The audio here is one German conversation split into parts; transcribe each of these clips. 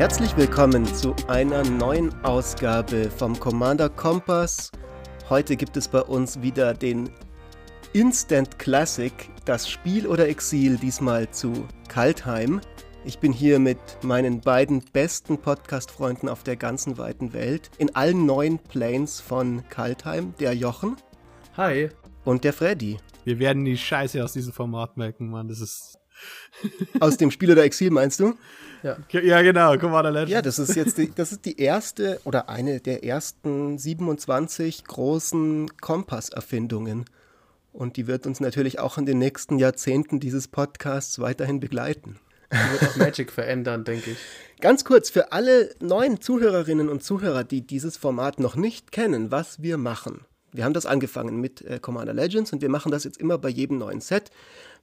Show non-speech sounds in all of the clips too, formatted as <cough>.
Herzlich willkommen zu einer neuen Ausgabe vom Commander Kompass. Heute gibt es bei uns wieder den Instant Classic, das Spiel oder Exil, diesmal zu Kaltheim. Ich bin hier mit meinen beiden besten Podcast-Freunden auf der ganzen weiten Welt, in allen neuen Planes von Kaltheim, der Jochen. Hi. Und der Freddy. Wir werden die Scheiße aus diesem Format merken, Mann. Das ist. aus dem Spiel oder Exil meinst du? Ja, ja genau, Commander Legends. Ja, das ist jetzt die, das ist die erste oder eine der ersten 27 großen Kompass-Erfindungen. Und die wird uns natürlich auch in den nächsten Jahrzehnten dieses Podcasts weiterhin begleiten. Die wird auch Magic verändern, denke ich. Ganz kurz, für alle neuen Zuhörerinnen und Zuhörer, die dieses Format noch nicht kennen, was wir machen. Wir haben das angefangen mit äh, Commander Legends und wir machen das jetzt immer bei jedem neuen Set.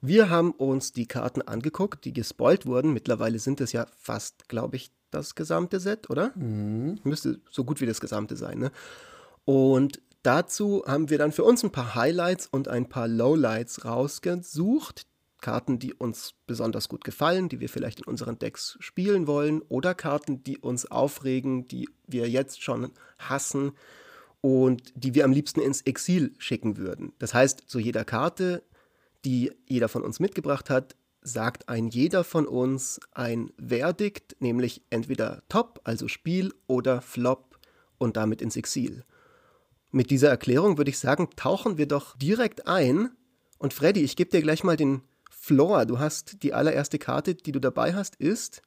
Wir haben uns die Karten angeguckt, die gespoilt wurden. Mittlerweile sind es ja fast, glaube ich, das gesamte Set, oder? Mhm. Müsste so gut wie das gesamte sein, ne? Und dazu haben wir dann für uns ein paar Highlights und ein paar Lowlights rausgesucht. Karten, die uns besonders gut gefallen, die wir vielleicht in unseren Decks spielen wollen, oder Karten, die uns aufregen, die wir jetzt schon hassen und die wir am liebsten ins Exil schicken würden. Das heißt, zu jeder Karte die jeder von uns mitgebracht hat, sagt ein jeder von uns ein Verdikt, nämlich entweder Top, also Spiel, oder Flop und damit ins Exil. Mit dieser Erklärung würde ich sagen, tauchen wir doch direkt ein. Und Freddy, ich gebe dir gleich mal den Floor. Du hast die allererste Karte, die du dabei hast, ist.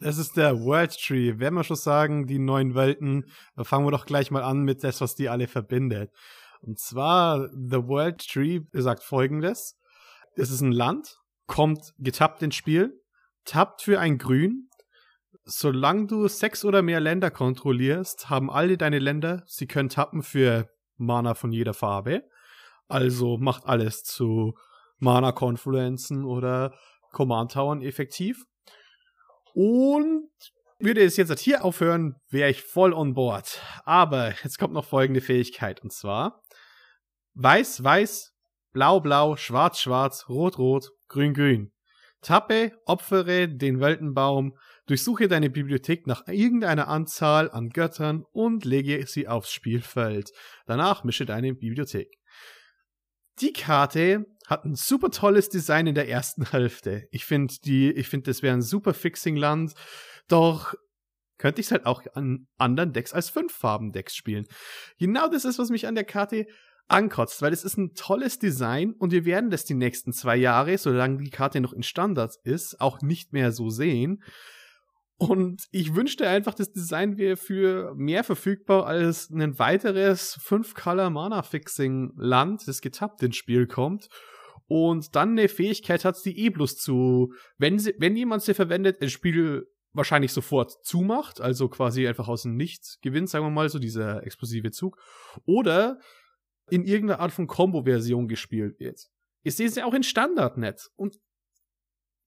Es ist der World Tree. Wenn wir schon sagen, die neuen Welten, dann fangen wir doch gleich mal an mit das, was die alle verbindet. Und zwar, The World Tree sagt folgendes es ist ein Land, kommt getappt ins Spiel, tappt für ein Grün. Solange du sechs oder mehr Länder kontrollierst, haben alle deine Länder, sie können tappen für Mana von jeder Farbe. Also macht alles zu Mana-Konfluenzen oder Command-Towern effektiv. Und würde es jetzt hier aufhören, wäre ich voll on board. Aber jetzt kommt noch folgende Fähigkeit. Und zwar Weiß, Weiß, Blau, Blau, Schwarz, Schwarz, Rot, Rot, Grün, Grün. Tappe, opfere den Weltenbaum, durchsuche deine Bibliothek nach irgendeiner Anzahl an Göttern und lege sie aufs Spielfeld. Danach mische deine Bibliothek. Die Karte hat ein super tolles Design in der ersten Hälfte. Ich finde die, ich finde, das wäre ein super Fixing-Land. Doch könnte ich es halt auch an anderen Decks als Fünf-Farben-Decks spielen. Genau das ist, was mich an der Karte ankotzt, weil es ist ein tolles Design und wir werden das die nächsten zwei Jahre, solange die Karte noch in Standards ist, auch nicht mehr so sehen. Und ich wünschte einfach, das Design wäre für mehr verfügbar als ein weiteres 5-Color-Mana-Fixing-Land, das getappt ins Spiel kommt. Und dann eine Fähigkeit hat, die E plus zu, wenn, sie, wenn jemand sie verwendet, ein Spiel wahrscheinlich sofort zumacht, also quasi einfach aus dem Nichts gewinnt, sagen wir mal, so dieser explosive Zug. Oder in irgendeiner Art von Combo-Version gespielt wird. Ich sehe es ja auch in Standard nicht. Und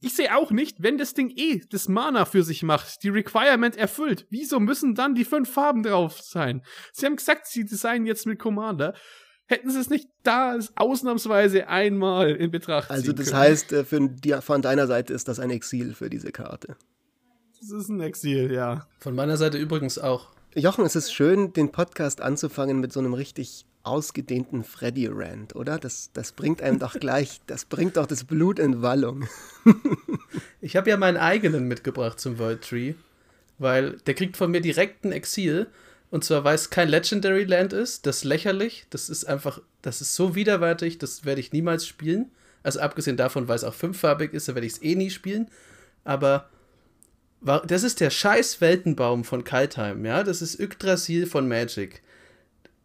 ich sehe auch nicht, wenn das Ding eh das Mana für sich macht, die Requirement erfüllt, wieso müssen dann die fünf Farben drauf sein? Sie haben gesagt, sie designen jetzt mit Commander. Hätten sie es nicht da ausnahmsweise einmal in Betracht ziehen Also das können. heißt, äh, für von deiner Seite ist das ein Exil für diese Karte. Das ist ein Exil, ja. Von meiner Seite übrigens auch. Jochen, es ist schön, den Podcast anzufangen mit so einem richtig ausgedehnten Freddy-Rant, oder? Das, das bringt einem doch gleich, das bringt doch das Blut in Wallung. <laughs> ich habe ja meinen eigenen mitgebracht zum World Tree, weil der kriegt von mir direkt ein Exil. Und zwar, weil es kein Legendary Land ist, das ist lächerlich, das ist einfach, das ist so widerwärtig, das werde ich niemals spielen. Also abgesehen davon, weil es auch fünffarbig ist, da werde ich es eh nie spielen. Aber das ist der scheiß Weltenbaum von Kaltheim, ja? Das ist Yggdrasil von Magic.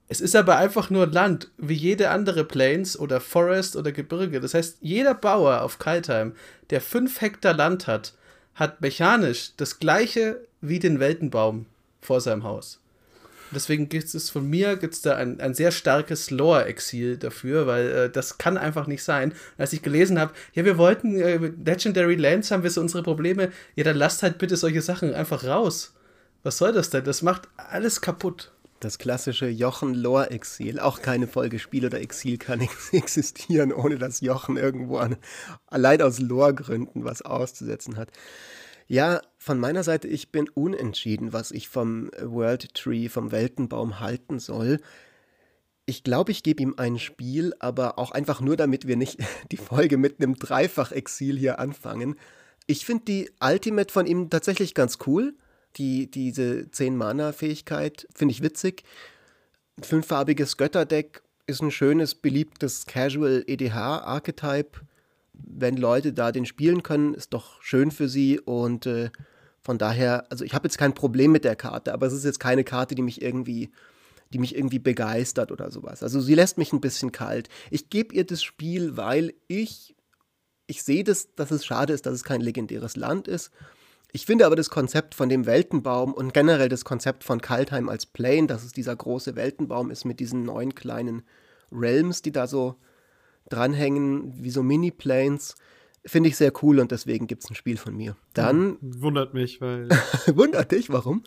Es ist aber einfach nur Land, wie jede andere Plains oder Forest oder Gebirge. Das heißt, jeder Bauer auf Kaltheim, der fünf Hektar Land hat, hat mechanisch das gleiche wie den Weltenbaum vor seinem Haus. Deswegen gibt es von mir gibt's da ein, ein sehr starkes Lore-Exil dafür, weil äh, das kann einfach nicht sein. Und als ich gelesen habe, ja, wir wollten äh, Legendary Lands haben wir so unsere Probleme, ja, dann lasst halt bitte solche Sachen einfach raus. Was soll das denn? Das macht alles kaputt. Das klassische Jochen-Lore-Exil. Auch keine Folge Spiel oder Exil kann <laughs> existieren, ohne dass Jochen irgendwo an, allein aus Lore-Gründen was auszusetzen hat. Ja, von meiner Seite, ich bin unentschieden, was ich vom World Tree, vom Weltenbaum halten soll. Ich glaube, ich gebe ihm ein Spiel, aber auch einfach nur, damit wir nicht <laughs> die Folge mit einem Dreifach-Exil hier anfangen. Ich finde die Ultimate von ihm tatsächlich ganz cool. Die, diese 10-Mana-Fähigkeit finde ich witzig. Fünffarbiges Götterdeck ist ein schönes, beliebtes Casual EDH-Archetype. Wenn Leute da den spielen können, ist doch schön für sie und äh, von daher, also ich habe jetzt kein Problem mit der Karte, aber es ist jetzt keine Karte, die mich irgendwie, die mich irgendwie begeistert oder sowas. Also sie lässt mich ein bisschen kalt. Ich gebe ihr das Spiel, weil ich, ich sehe das, dass es schade ist, dass es kein legendäres Land ist. Ich finde aber das Konzept von dem Weltenbaum und generell das Konzept von Kaltheim als Plane, dass es dieser große Weltenbaum ist mit diesen neun kleinen Realms, die da so dranhängen, wie so Mini-Planes, finde ich sehr cool und deswegen gibt es ein Spiel von mir. Dann. Wundert mich, weil. <laughs> wundert dich, warum?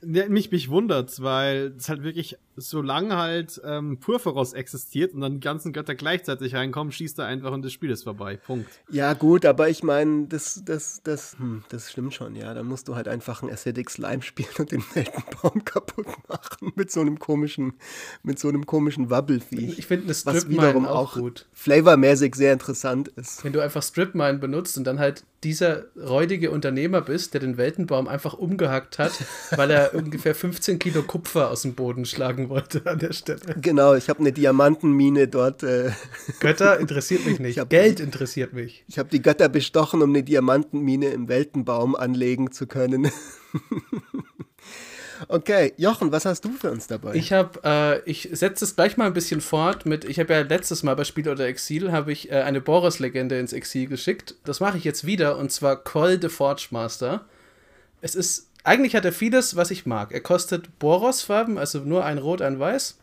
Ja, mich, mich wundert's, weil es halt wirklich, solange halt ähm, Purphoros existiert und dann die ganzen Götter gleichzeitig reinkommen, schießt er einfach und das Spiel ist vorbei. Punkt. Ja, gut, aber ich meine, das, das, das, hm, das stimmt schon, ja. Da musst du halt einfach ein Acidic Slime spielen und den Weltenbaum <laughs> kaputt machen mit so einem komischen, mit so einem komischen Wabbelviech. Ich finde das was wiederum auch, auch gut. flavormäßig sehr interessant ist. Wenn du einfach Strip Mine benutzt und dann halt dieser räudige Unternehmer bist, der den Weltenbaum einfach umgehackt hat, weil er <laughs> ungefähr 15 Kilo Kupfer aus dem Boden schlagen wollte an der Stelle. Genau, ich habe eine Diamantenmine dort. Äh Götter <laughs> interessiert mich nicht. Hab, Geld interessiert mich. Ich habe die Götter bestochen, um eine Diamantenmine im Weltenbaum anlegen zu können. <laughs> Okay, Jochen, was hast du für uns dabei? Ich habe, äh, ich setze es gleich mal ein bisschen fort mit, ich habe ja letztes Mal bei Spiel oder Exil, habe ich äh, eine Boros-Legende ins Exil geschickt. Das mache ich jetzt wieder und zwar Call the Forge Master. Es ist, eigentlich hat er vieles, was ich mag. Er kostet Boros-Farben, also nur ein Rot, ein Weiß.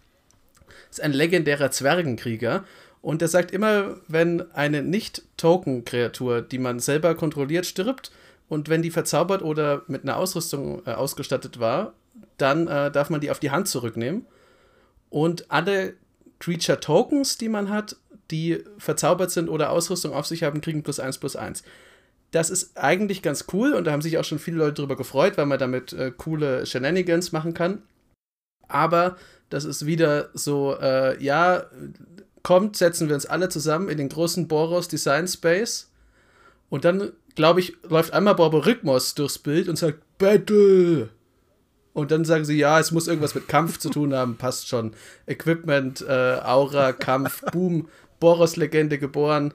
Ist ein legendärer Zwergenkrieger. Und er sagt immer, wenn eine Nicht-Token-Kreatur, die man selber kontrolliert, stirbt, und wenn die verzaubert oder mit einer Ausrüstung äh, ausgestattet war, dann äh, darf man die auf die Hand zurücknehmen. Und alle Creature Tokens, die man hat, die verzaubert sind oder Ausrüstung auf sich haben, kriegen plus 1 plus 1. Das ist eigentlich ganz cool und da haben sich auch schon viele Leute darüber gefreut, weil man damit äh, coole Shenanigans machen kann. Aber das ist wieder so, äh, ja, kommt, setzen wir uns alle zusammen in den großen Boros Design Space und dann, glaube ich, läuft einmal Rhythmus durchs Bild und sagt Battle und dann sagen sie, ja, es muss irgendwas mit Kampf zu tun haben, passt schon. Equipment, äh, Aura, Kampf, Boom, Boros-Legende geboren.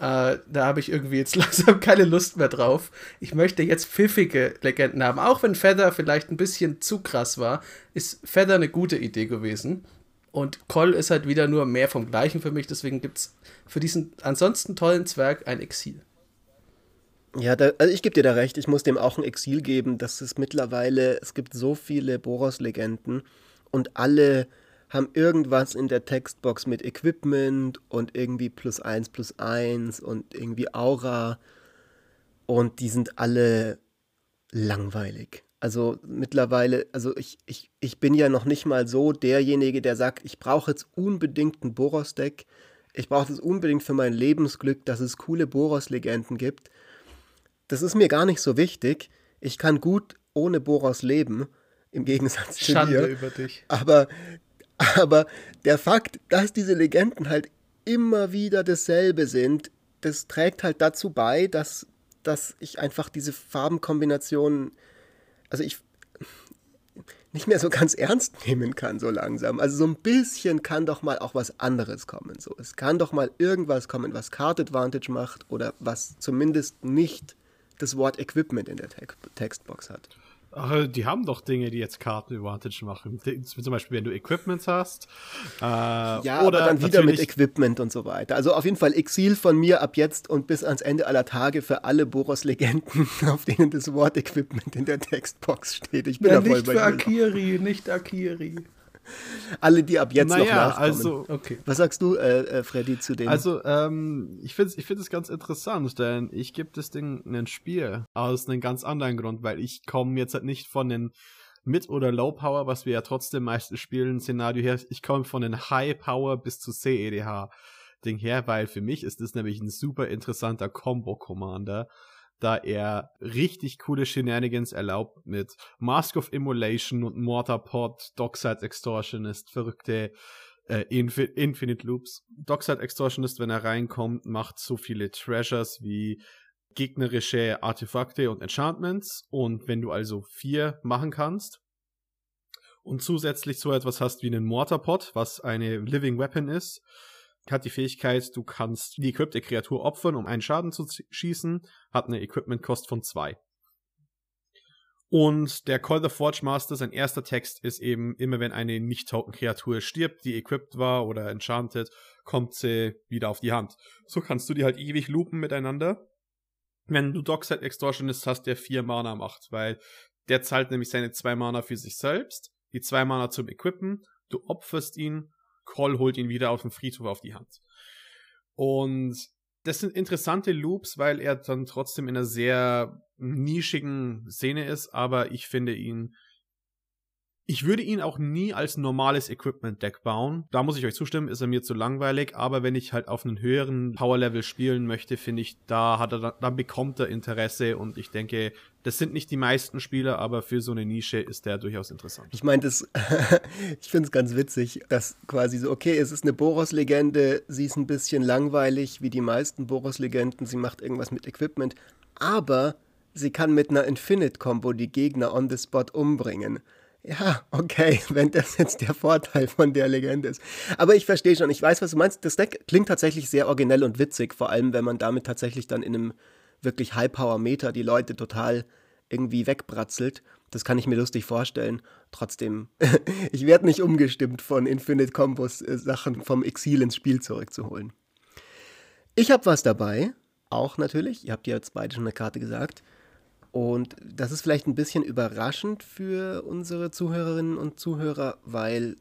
Äh, da habe ich irgendwie jetzt <laughs> langsam keine Lust mehr drauf. Ich möchte jetzt pfiffige Legenden haben. Auch wenn Feather vielleicht ein bisschen zu krass war, ist Feather eine gute Idee gewesen. Und Koll ist halt wieder nur mehr vom Gleichen für mich. Deswegen gibt es für diesen ansonsten tollen Zwerg ein Exil. Ja, da, also ich gebe dir da recht, ich muss dem auch ein Exil geben, dass es mittlerweile, es gibt so viele Boros-Legenden und alle haben irgendwas in der Textbox mit Equipment und irgendwie plus eins plus eins und irgendwie Aura und die sind alle langweilig. Also mittlerweile, also ich, ich, ich bin ja noch nicht mal so derjenige, der sagt, ich brauche jetzt unbedingt ein Boros-Deck. Ich brauche es unbedingt für mein Lebensglück, dass es coole Boros-Legenden gibt das ist mir gar nicht so wichtig. Ich kann gut ohne Boros leben, im Gegensatz zu Schande dir. über dich. Aber, aber der Fakt, dass diese Legenden halt immer wieder dasselbe sind, das trägt halt dazu bei, dass, dass ich einfach diese Farbenkombinationen, also ich nicht mehr so ganz ernst nehmen kann, so langsam. Also so ein bisschen kann doch mal auch was anderes kommen. So. Es kann doch mal irgendwas kommen, was Card Advantage macht oder was zumindest nicht das Wort Equipment in der Te Textbox hat. Ach, die haben doch Dinge, die jetzt Karten Advantage machen. Zum Beispiel, wenn du Equipment hast. Äh, ja, oder dann wieder mit Equipment und so weiter. Also auf jeden Fall Exil von mir ab jetzt und bis ans Ende aller Tage für alle Boros-Legenden, <laughs> auf denen das Wort Equipment in der Textbox steht. Ich bin ja, da voll nicht bei für Akiri, nicht Akiri. <laughs> Alle, die ab jetzt naja, noch nachkommen. Also, okay. Was sagst du, äh, äh, Freddy, zu dem? Also, ähm, ich finde es ich find ganz interessant, denn ich gebe das Ding ein Spiel aus einem ganz anderen Grund, weil ich komme jetzt halt nicht von den Mid- oder Low-Power, was wir ja trotzdem meistens spielen, Szenario her. Ich komme von den High-Power bis zu CEDH. Ding her, weil für mich ist das nämlich ein super interessanter Combo-Commander, da er richtig coole Shenanigans erlaubt mit Mask of Immolation und Mortarpod, Dockside Extortionist, verrückte äh, Infi Infinite Loops. Dockside Extortionist, wenn er reinkommt, macht so viele Treasures wie gegnerische Artefakte und Enchantments. Und wenn du also vier machen kannst und zusätzlich so etwas hast wie einen Mortarpod, was eine Living Weapon ist, hat die Fähigkeit, du kannst die equipte Kreatur opfern, um einen Schaden zu schießen, hat eine Equipment-Kost von zwei. Und der Call the Forge Master, sein erster Text ist eben, immer wenn eine Nicht-Token-Kreatur stirbt, die equipped war oder enchanted, kommt sie wieder auf die Hand. So kannst du die halt ewig loopen miteinander. Wenn du Dockside Extortionist hast, der vier Mana macht, weil der zahlt nämlich seine zwei Mana für sich selbst, die zwei Mana zum Equippen, du opferst ihn, Call holt ihn wieder auf dem Friedhof auf die Hand. Und das sind interessante Loops, weil er dann trotzdem in einer sehr nischigen Szene ist, aber ich finde ihn ich würde ihn auch nie als normales Equipment-Deck bauen. Da muss ich euch zustimmen, ist er mir zu langweilig. Aber wenn ich halt auf einen höheren Power-Level spielen möchte, finde ich, da hat er, da bekommt er Interesse. Und ich denke, das sind nicht die meisten Spieler, aber für so eine Nische ist der durchaus interessant. Ich meine, das, <laughs> ich finde es ganz witzig, dass quasi so, okay, es ist eine Boros-Legende, sie ist ein bisschen langweilig, wie die meisten Boros-Legenden, sie macht irgendwas mit Equipment, aber sie kann mit einer Infinite-Combo die Gegner on the spot umbringen. Ja, okay, <laughs> wenn das jetzt der Vorteil von der Legende ist. Aber ich verstehe schon, ich weiß, was du meinst. Das Deck klingt tatsächlich sehr originell und witzig, vor allem wenn man damit tatsächlich dann in einem wirklich High-Power-Meter die Leute total irgendwie wegbratzelt. Das kann ich mir lustig vorstellen. Trotzdem, <laughs> ich werde nicht umgestimmt von Infinite Combos äh, Sachen vom Exil ins Spiel zurückzuholen. Ich habe was dabei, auch natürlich. Ihr habt ja jetzt beide schon eine Karte gesagt. Und das ist vielleicht ein bisschen überraschend für unsere Zuhörerinnen und Zuhörer, weil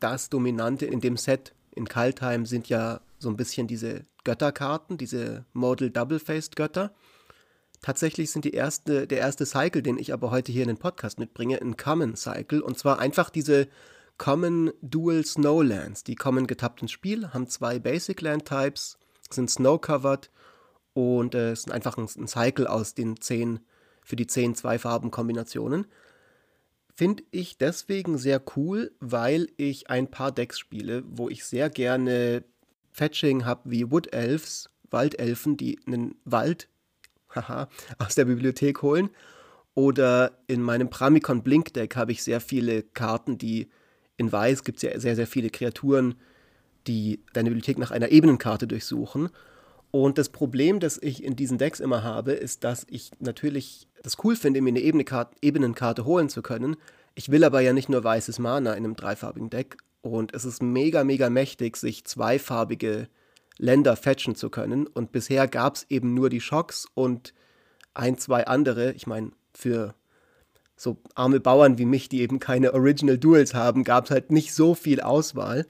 das Dominante in dem Set in Kaltheim sind ja so ein bisschen diese Götterkarten, diese Model Double-Faced Götter. Tatsächlich sind die erste, der erste Cycle, den ich aber heute hier in den Podcast mitbringe, ein Common Cycle. Und zwar einfach diese Common Dual Snowlands. Die kommen getappt ins Spiel, haben zwei Basic Land Types, sind Snow-covered und äh, es ist einfach ein, ein, Cycle aus den zehn, für die zehn Zwei-Farben-Kombinationen. Finde ich deswegen sehr cool, weil ich ein paar Decks spiele, wo ich sehr gerne Fetching habe wie Wood Elves, Waldelfen, die einen Wald <laughs> haha, aus der Bibliothek holen. Oder in meinem Pramikon Blink Deck habe ich sehr viele Karten, die in Weiß gibt es ja sehr, sehr viele Kreaturen, die deine Bibliothek nach einer Ebenenkarte durchsuchen. Und das Problem, das ich in diesen Decks immer habe, ist, dass ich natürlich das cool finde, mir eine Ebenenkarte holen zu können. Ich will aber ja nicht nur weißes Mana in einem dreifarbigen Deck. Und es ist mega, mega mächtig, sich zweifarbige Länder fetchen zu können. Und bisher gab es eben nur die Schocks und ein, zwei andere. Ich meine, für so arme Bauern wie mich, die eben keine Original Duels haben, gab es halt nicht so viel Auswahl.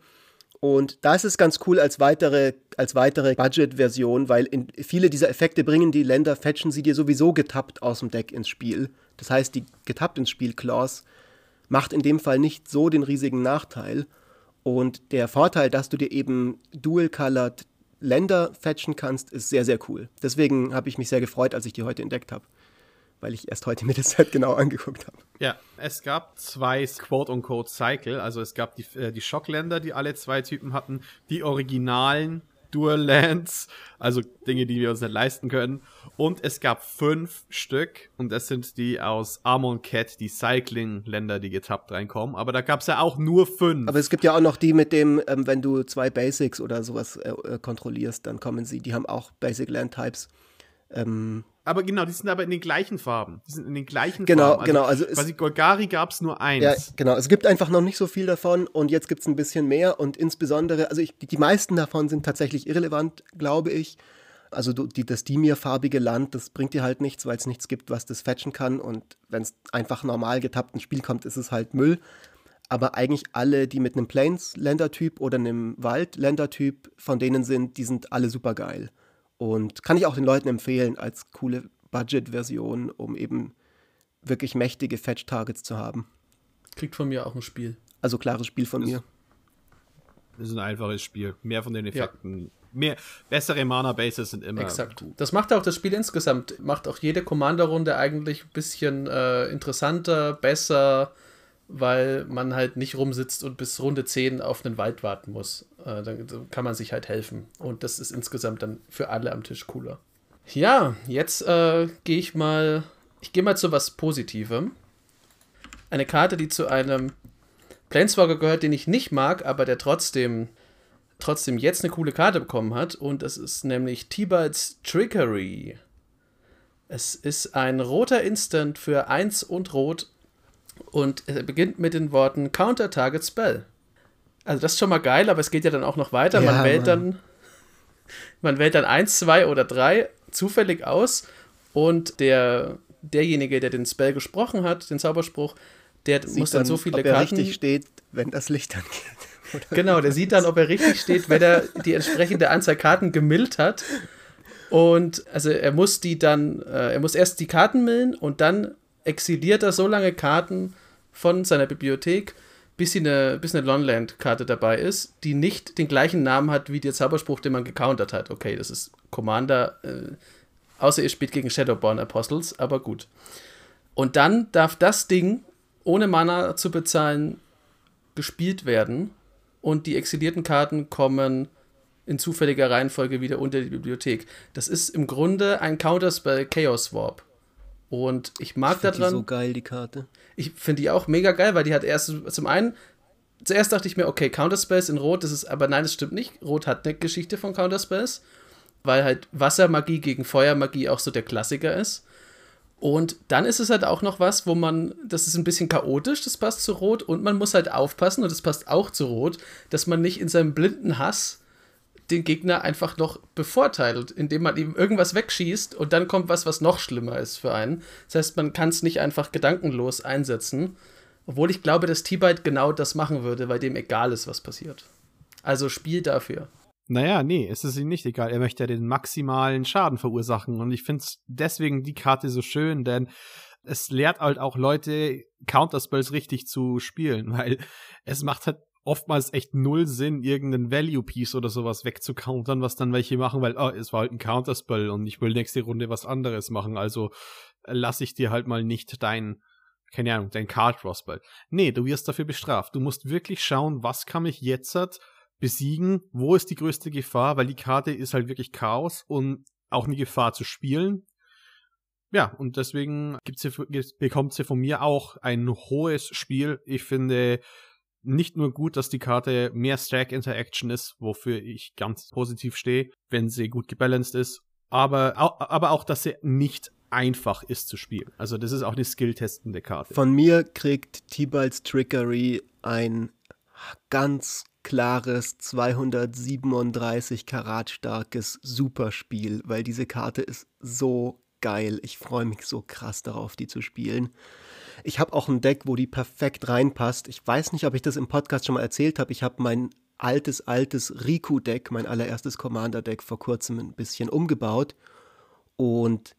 Und da ist ganz cool als weitere, als weitere Budget-Version, weil viele dieser Effekte bringen die Länder, fetchen sie dir sowieso getappt aus dem Deck ins Spiel. Das heißt, die getappt ins Spiel-Clause macht in dem Fall nicht so den riesigen Nachteil. Und der Vorteil, dass du dir eben dual-colored Länder fetchen kannst, ist sehr, sehr cool. Deswegen habe ich mich sehr gefreut, als ich die heute entdeckt habe weil ich erst heute mir das Set genau <laughs> angeguckt habe. Ja, es gab zwei Quote-unquote Cycle, also es gab die, äh, die Schockländer, die alle zwei Typen hatten, die originalen Dual Lands, also Dinge, die wir uns nicht leisten können. Und es gab fünf Stück und das sind die aus Amon Cat, die Cycling-Länder, die getappt reinkommen. Aber da gab es ja auch nur fünf. Aber es gibt ja auch noch die mit dem, ähm, wenn du zwei Basics oder sowas äh, äh kontrollierst, dann kommen sie. Die haben auch Basic Land Types. Ähm, aber genau, die sind aber in den gleichen Farben. Die sind in den gleichen genau, Farben. Also genau, also quasi Golgari gab es nur eins. Ja, genau. Es gibt einfach noch nicht so viel davon und jetzt gibt es ein bisschen mehr und insbesondere, also ich, die meisten davon sind tatsächlich irrelevant, glaube ich. Also die, das Dimir-farbige Land, das bringt dir halt nichts, weil es nichts gibt, was das fetchen kann und wenn es einfach normal getappt ins Spiel kommt, ist es halt Müll. Aber eigentlich alle, die mit einem Plains-Ländertyp oder einem Wald-Ländertyp von denen sind, die sind alle super geil. Und kann ich auch den Leuten empfehlen als coole Budget-Version, um eben wirklich mächtige Fetch-Targets zu haben. Kriegt von mir auch ein Spiel. Also klares Spiel von das, mir. Das ist ein einfaches Spiel. Mehr von den Effekten mehr, bessere Mana-Bases sind immer Exakt. Gut. Das macht auch das Spiel insgesamt, macht auch jede Commander-Runde eigentlich ein bisschen äh, interessanter, besser, weil man halt nicht rumsitzt und bis Runde 10 auf einen Wald warten muss. Äh, dann, kann man sich halt helfen. Und das ist insgesamt dann für alle am Tisch cooler. Ja, jetzt äh, gehe ich mal, ich gehe mal zu was Positivem. Eine Karte, die zu einem Planeswalker gehört, den ich nicht mag, aber der trotzdem trotzdem jetzt eine coole Karte bekommen hat. Und es ist nämlich T-Bites Trickery. Es ist ein roter Instant für 1 und Rot. Und er beginnt mit den Worten Counter Target Spell. Also das ist schon mal geil, aber es geht ja dann auch noch weiter. Ja, man wählt Mann. dann man wählt dann 1, 2 oder 3 zufällig aus und der derjenige, der den Spell gesprochen hat, den Zauberspruch, der Sieht muss dann, dann so viele ob er Karten richtig steht, wenn das Licht angeht. <laughs> Genau, der sieht dann, ob er richtig steht, wenn er die entsprechende Anzahl Karten gemillt hat. Und also er muss die dann, äh, er muss erst die Karten millen und dann exiliert er so lange Karten von seiner Bibliothek, bis, eine, bis eine Lonland-Karte dabei ist, die nicht den gleichen Namen hat wie der Zauberspruch, den man gecountert hat. Okay, das ist Commander, äh, außer ihr spielt gegen Shadowborn Apostles, aber gut. Und dann darf das Ding, ohne Mana zu bezahlen, gespielt werden und die exilierten Karten kommen in zufälliger Reihenfolge wieder unter die Bibliothek. Das ist im Grunde ein Counterspell Chaos Warp. Und ich mag ich daran. Die so geil, die Karte. Ich finde die auch mega geil, weil die hat erst zum einen. Zuerst dachte ich mir, okay, Counterspells in Rot, das ist, aber nein, das stimmt nicht. Rot hat eine Geschichte von Counterspells, weil halt Wassermagie gegen Feuermagie auch so der Klassiker ist. Und dann ist es halt auch noch was, wo man, das ist ein bisschen chaotisch, das passt zu Rot, und man muss halt aufpassen, und das passt auch zu Rot, dass man nicht in seinem blinden Hass den Gegner einfach noch bevorteilt, indem man ihm irgendwas wegschießt und dann kommt was, was noch schlimmer ist für einen. Das heißt, man kann es nicht einfach gedankenlos einsetzen, obwohl ich glaube, dass T-Bite genau das machen würde, weil dem egal ist, was passiert. Also Spiel dafür. Naja, nee, es ist ihm nicht egal. Er möchte ja den maximalen Schaden verursachen. Und ich finde deswegen die Karte so schön, denn es lehrt halt auch Leute, Counterspells richtig zu spielen, <laughs> weil es macht halt oftmals echt null Sinn, irgendeinen Value-Piece oder sowas wegzucountern, was dann welche machen, weil, oh, es war halt ein Counterspell und ich will nächste Runde was anderes machen, also lasse ich dir halt mal nicht dein, keine Ahnung, dein Card Draw Spell. Nee, du wirst dafür bestraft. Du musst wirklich schauen, was kann mich jetzt besiegen, wo ist die größte Gefahr, weil die Karte ist halt wirklich Chaos und auch eine Gefahr zu spielen. Ja, und deswegen gibt's hier, bekommt sie von mir auch ein hohes Spiel. Ich finde nicht nur gut, dass die Karte mehr Stack Interaction ist, wofür ich ganz positiv stehe, wenn sie gut gebalanced ist, aber, aber auch, dass sie nicht einfach ist zu spielen. Also das ist auch eine skill-testende Karte. Von mir kriegt T-Balls Trickery ein ganz klares 237 Karat starkes Superspiel, weil diese Karte ist so geil. Ich freue mich so krass darauf, die zu spielen. Ich habe auch ein Deck, wo die perfekt reinpasst. Ich weiß nicht, ob ich das im Podcast schon mal erzählt habe. Ich habe mein altes, altes Riku-Deck, mein allererstes Commander-Deck vor kurzem ein bisschen umgebaut. Und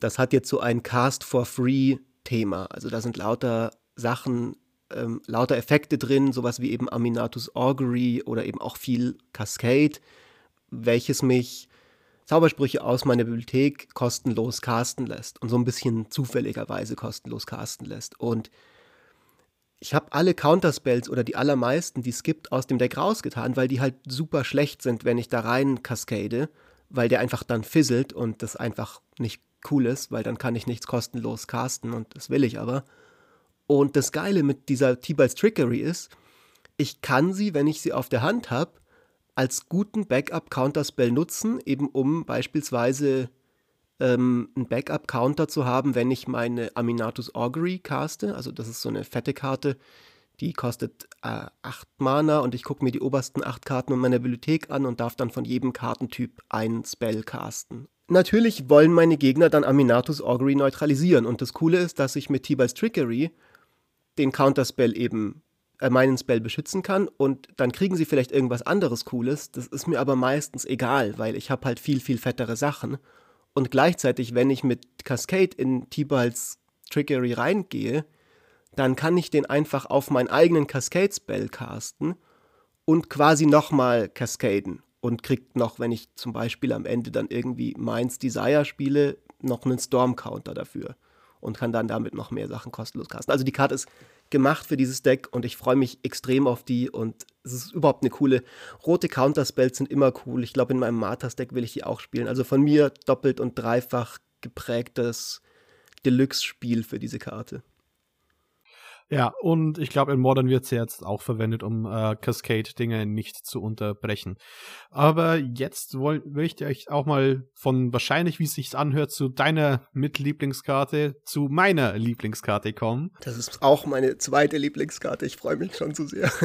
das hat jetzt so ein Cast for Free-Thema. Also da sind lauter Sachen ähm, lauter Effekte drin, sowas wie eben Aminatus Augury oder eben auch viel Cascade, welches mich Zaubersprüche aus meiner Bibliothek kostenlos casten lässt und so ein bisschen zufälligerweise kostenlos casten lässt. Und ich habe alle Counterspells oder die allermeisten, die es gibt, aus dem Deck rausgetan, weil die halt super schlecht sind, wenn ich da rein cascade, weil der einfach dann fizzelt und das einfach nicht cool ist, weil dann kann ich nichts kostenlos casten und das will ich aber. Und das Geile mit dieser T-Bites Trickery ist, ich kann sie, wenn ich sie auf der Hand habe, als guten Backup-Counterspell nutzen, eben um beispielsweise ähm, einen Backup-Counter zu haben, wenn ich meine Aminatus Augury caste. Also das ist so eine fette Karte, die kostet äh, 8 Mana und ich gucke mir die obersten 8 Karten in meiner Bibliothek an und darf dann von jedem Kartentyp einen Spell casten. Natürlich wollen meine Gegner dann Aminatus Augury neutralisieren und das Coole ist, dass ich mit T-Bites Trickery den Counterspell eben äh, meinen Spell beschützen kann und dann kriegen sie vielleicht irgendwas anderes Cooles. Das ist mir aber meistens egal, weil ich habe halt viel, viel fettere Sachen. Und gleichzeitig, wenn ich mit Cascade in T-Balls Trickery reingehe, dann kann ich den einfach auf meinen eigenen Cascade-Spell casten und quasi nochmal cascaden. und kriegt noch, wenn ich zum Beispiel am Ende dann irgendwie Minds Desire spiele, noch einen Storm-Counter dafür und kann dann damit noch mehr Sachen kostenlos casten. Also die Karte ist gemacht für dieses Deck und ich freue mich extrem auf die und es ist überhaupt eine coole. Rote Counterspells sind immer cool. Ich glaube, in meinem Marthas-Deck will ich die auch spielen. Also von mir doppelt und dreifach geprägtes Deluxe-Spiel für diese Karte. Ja, und ich glaube, in Modern wird sie jetzt auch verwendet, um äh, Cascade-Dinge nicht zu unterbrechen. Aber jetzt woll, möchte ich auch mal von wahrscheinlich, wie es sich anhört, zu deiner Mitlieblingskarte, zu meiner Lieblingskarte kommen. Das ist auch meine zweite Lieblingskarte. Ich freue mich schon zu sehr. <laughs>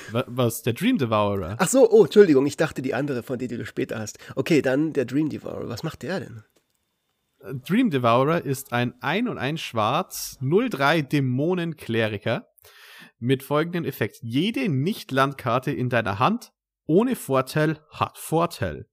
<laughs> Was, der Dream Devourer? Ach so, oh, Entschuldigung, ich dachte die andere, von der die du später hast. Okay, dann der Dream Devourer. Was macht der denn? Dream Devourer ist ein 1 und 1 Schwarz 03 Dämonenkleriker mit folgendem Effekt. Jede Nicht-Landkarte in deiner Hand ohne Vorteil hat Vorteil.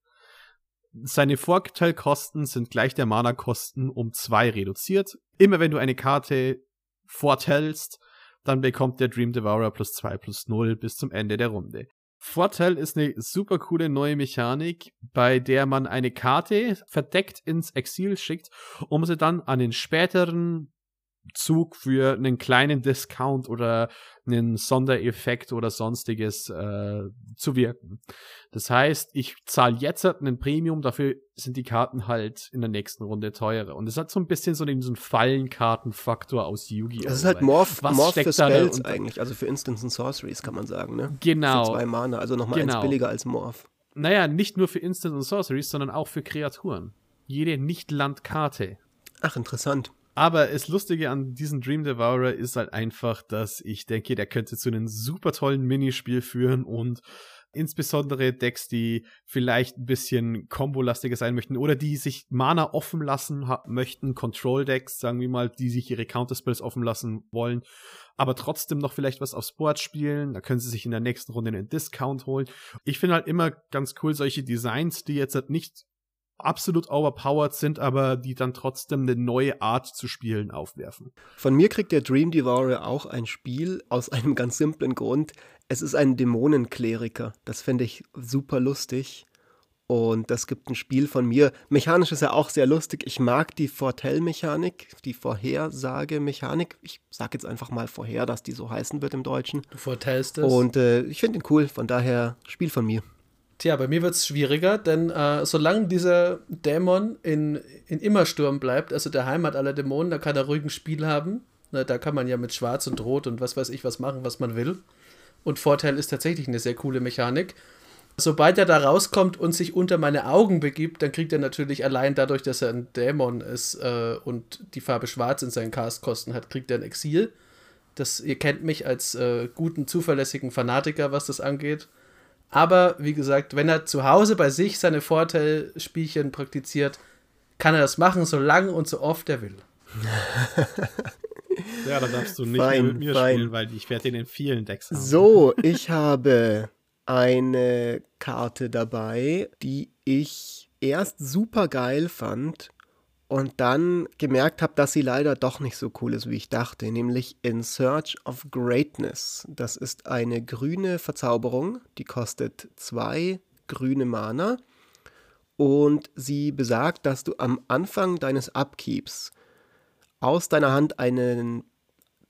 Seine Vorteilkosten sind gleich der Mana-Kosten um 2 reduziert. Immer wenn du eine Karte vorteilst, dann bekommt der Dream Devourer plus 2 plus 0 bis zum Ende der Runde. Vorteil ist eine super coole neue Mechanik, bei der man eine Karte verdeckt ins Exil schickt, um sie dann an den späteren Zug für einen kleinen Discount oder einen Sondereffekt oder sonstiges äh, zu wirken. Das heißt, ich zahle jetzt einen Premium, dafür sind die Karten halt in der nächsten Runde teurer. Und es hat so ein bisschen so diesen Fallenkartenfaktor aus Yu-Gi-Oh! Das ist halt Morph, Was Morph für Spells eigentlich, also für Instants und Sorceries kann man sagen, ne? Genau. Für zwei Mana, also nochmal genau. eins billiger als Morph. Naja, nicht nur für Instants und Sorceries, sondern auch für Kreaturen. Jede Nicht-Landkarte. Ach, interessant. Aber das Lustige an diesem Dream Devourer ist halt einfach, dass ich denke, der könnte zu einem super tollen Minispiel führen und insbesondere Decks, die vielleicht ein bisschen kombolastiger sein möchten oder die sich Mana offen lassen möchten, Control-Decks, sagen wir mal, die sich ihre Counterspells offen lassen wollen, aber trotzdem noch vielleicht was aufs Board spielen, da können sie sich in der nächsten Runde einen Discount holen. Ich finde halt immer ganz cool solche Designs, die jetzt halt nicht absolut overpowered sind, aber die dann trotzdem eine neue Art zu spielen aufwerfen. Von mir kriegt der Dream Devourer auch ein Spiel aus <laughs> einem ganz simplen Grund. Es ist ein Dämonenkleriker. Das finde ich super lustig. Und das gibt ein Spiel von mir. Mechanisch ist er auch sehr lustig. Ich mag die Vortell-Mechanik, die Vorhersage-Mechanik. Ich sage jetzt einfach mal vorher, dass die so heißen wird im Deutschen. Du vortellst es. Und äh, ich finde ihn cool. Von daher, Spiel von mir. Tja, bei mir wird es schwieriger, denn äh, solange dieser Dämon in, in Immersturm bleibt, also der Heimat aller Dämonen, da kann er ruhig ein Spiel haben. Na, da kann man ja mit Schwarz und Rot und was weiß ich was machen, was man will. Und Vorteil ist tatsächlich eine sehr coole Mechanik. Sobald er da rauskommt und sich unter meine Augen begibt, dann kriegt er natürlich allein dadurch, dass er ein Dämon ist äh, und die Farbe Schwarz in seinen Castkosten hat, kriegt er ein Exil. Das, ihr kennt mich als äh, guten, zuverlässigen Fanatiker, was das angeht. Aber wie gesagt, wenn er zu Hause bei sich seine Vorteilspielchen praktiziert, kann er das machen, so lange und so oft er will. <laughs> ja, dann darfst du nicht fein, mit mir fein. spielen, weil ich werde den in vielen Decks haben. So, ich habe eine Karte dabei, die ich erst super geil fand und dann gemerkt habe, dass sie leider doch nicht so cool ist, wie ich dachte, nämlich In Search of Greatness. Das ist eine grüne Verzauberung, die kostet zwei grüne Mana und sie besagt, dass du am Anfang deines Upkeeps aus deiner Hand einen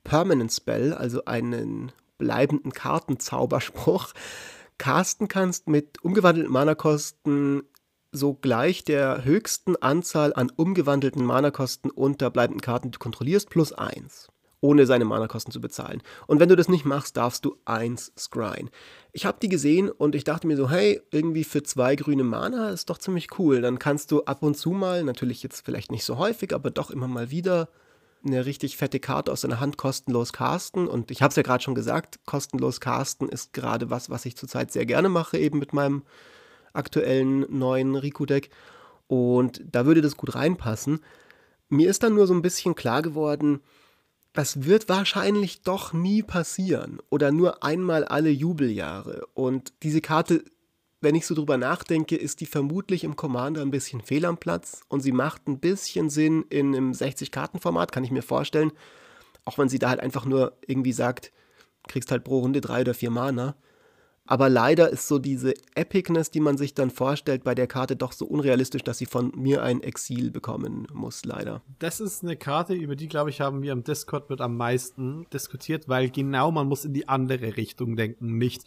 Permanent Spell, also einen bleibenden Kartenzauberspruch, <laughs> casten kannst mit umgewandelten Mana-Kosten so gleich der höchsten Anzahl an umgewandelten Mana-Kosten unter bleibenden Karten, die du kontrollierst, plus 1. Ohne seine Mana-Kosten zu bezahlen. Und wenn du das nicht machst, darfst du 1 scryen. Ich habe die gesehen und ich dachte mir so, hey, irgendwie für zwei grüne Mana ist doch ziemlich cool. Dann kannst du ab und zu mal, natürlich jetzt vielleicht nicht so häufig, aber doch immer mal wieder eine richtig fette Karte aus deiner Hand kostenlos casten. Und ich habe es ja gerade schon gesagt, kostenlos casten ist gerade was, was ich zurzeit sehr gerne mache, eben mit meinem aktuellen neuen Riku-Deck. Und da würde das gut reinpassen. Mir ist dann nur so ein bisschen klar geworden, das wird wahrscheinlich doch nie passieren oder nur einmal alle Jubeljahre. Und diese Karte, wenn ich so drüber nachdenke, ist die vermutlich im Commander ein bisschen fehl am Platz und sie macht ein bisschen Sinn in einem 60-Karten-Format, kann ich mir vorstellen. Auch wenn sie da halt einfach nur irgendwie sagt, kriegst halt pro Runde drei oder vier Mana. Aber leider ist so diese Epicness, die man sich dann vorstellt bei der Karte, doch so unrealistisch, dass sie von mir ein Exil bekommen muss, leider. Das ist eine Karte, über die, glaube ich, haben wir im Discord mit am meisten diskutiert, weil genau man muss in die andere Richtung denken. Nicht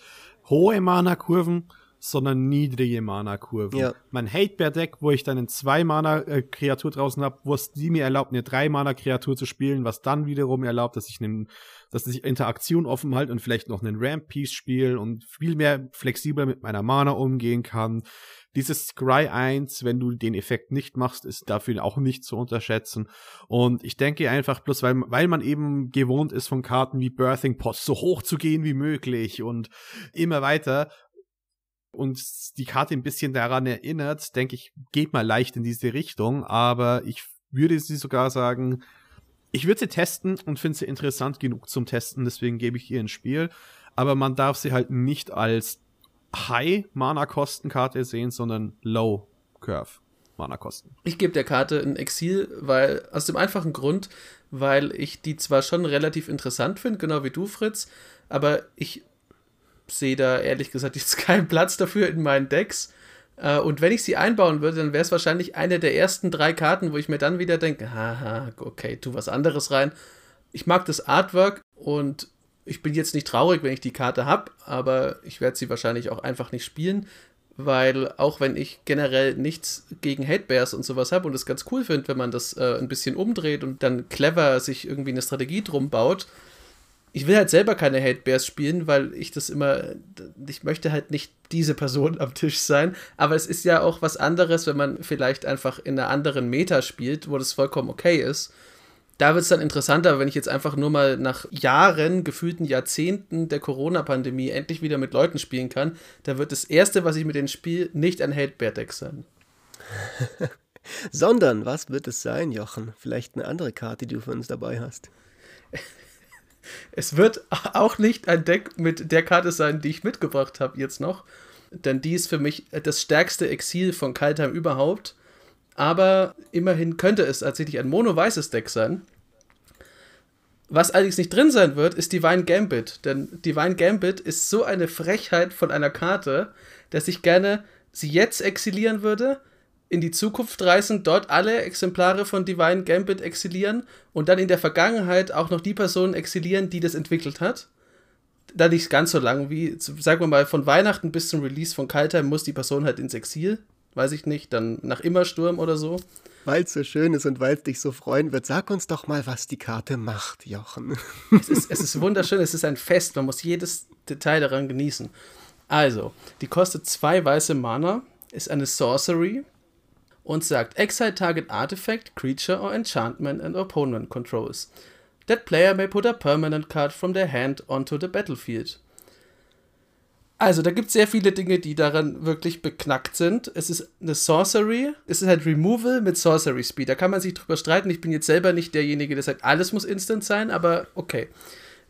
hohe Mana-Kurven, sondern niedrige Mana-Kurven. Ja. Mein Hate-Bear-Deck, wo ich dann eine 2-Mana-Kreatur draußen habe, wo es die mir erlaubt, eine 3-Mana-Kreatur zu spielen, was dann wiederum erlaubt, dass ich einen dass ich Interaktion offen halte und vielleicht noch einen Ramp-Piece spiele und viel mehr flexibler mit meiner Mana umgehen kann. Dieses Scry 1, wenn du den Effekt nicht machst, ist dafür auch nicht zu unterschätzen. Und ich denke einfach bloß, weil, weil man eben gewohnt ist von Karten wie Birthing Pots so hoch zu gehen wie möglich und immer weiter, und die Karte ein bisschen daran erinnert, denke ich, geht mal leicht in diese Richtung, aber ich würde sie sogar sagen, ich würde sie testen und finde sie interessant genug zum Testen, deswegen gebe ich ihr ein Spiel. Aber man darf sie halt nicht als High-Mana-Kosten-Karte sehen, sondern Low-Curve. Mana-Kosten. Ich gebe der Karte ein Exil, weil aus dem einfachen Grund, weil ich die zwar schon relativ interessant finde, genau wie du, Fritz, aber ich sehe da ehrlich gesagt jetzt <laughs> keinen Platz dafür in meinen Decks. Äh, und wenn ich sie einbauen würde, dann wäre es wahrscheinlich eine der ersten drei Karten, wo ich mir dann wieder denke, haha, okay, tu was anderes rein. Ich mag das Artwork und ich bin jetzt nicht traurig, wenn ich die Karte habe, aber ich werde sie wahrscheinlich auch einfach nicht spielen, weil auch wenn ich generell nichts gegen Hate Bears und sowas habe und es ganz cool finde, wenn man das äh, ein bisschen umdreht und dann clever sich irgendwie eine Strategie drum baut, ich will halt selber keine Hate Bears spielen, weil ich das immer, ich möchte halt nicht diese Person am Tisch sein, aber es ist ja auch was anderes, wenn man vielleicht einfach in einer anderen Meta spielt, wo das vollkommen okay ist. Da wird es dann interessanter, wenn ich jetzt einfach nur mal nach Jahren, gefühlten Jahrzehnten der Corona-Pandemie endlich wieder mit Leuten spielen kann. Da wird das Erste, was ich mit denen spiele, nicht ein Hate Bear Deck sein. <laughs> Sondern, was wird es sein, Jochen? Vielleicht eine andere Karte, die du für uns dabei hast. <laughs> Es wird auch nicht ein Deck mit der Karte sein, die ich mitgebracht habe jetzt noch. Denn die ist für mich das stärkste Exil von Kaltheim überhaupt. Aber immerhin könnte es tatsächlich ein mono-weißes Deck sein. Was allerdings nicht drin sein wird, ist Divine Gambit. Denn Divine Gambit ist so eine Frechheit von einer Karte, dass ich gerne sie jetzt exilieren würde in die Zukunft reisen, dort alle Exemplare von Divine Gambit exilieren und dann in der Vergangenheit auch noch die Person exilieren, die das entwickelt hat. Da nicht ganz so lang wie, sagen wir mal, von Weihnachten bis zum Release von Kaltheim muss die Person halt ins Exil. Weiß ich nicht, dann nach Immersturm oder so. Weil es so schön ist und weil es dich so freuen wird, sag uns doch mal, was die Karte macht, Jochen. <laughs> Es ist, es ist wunderschön, es ist ein Fest, man muss jedes Detail daran genießen. Also, die kostet zwei weiße Mana, ist eine Sorcery und sagt Exile target artifact, creature or enchantment and opponent controls. That player may put a permanent card from their hand onto the battlefield. Also, da gibt es sehr viele Dinge, die daran wirklich beknackt sind. Es ist eine Sorcery, es ist halt Removal mit Sorcery Speed. Da kann man sich drüber streiten. Ich bin jetzt selber nicht derjenige, der sagt, alles muss instant sein, aber okay.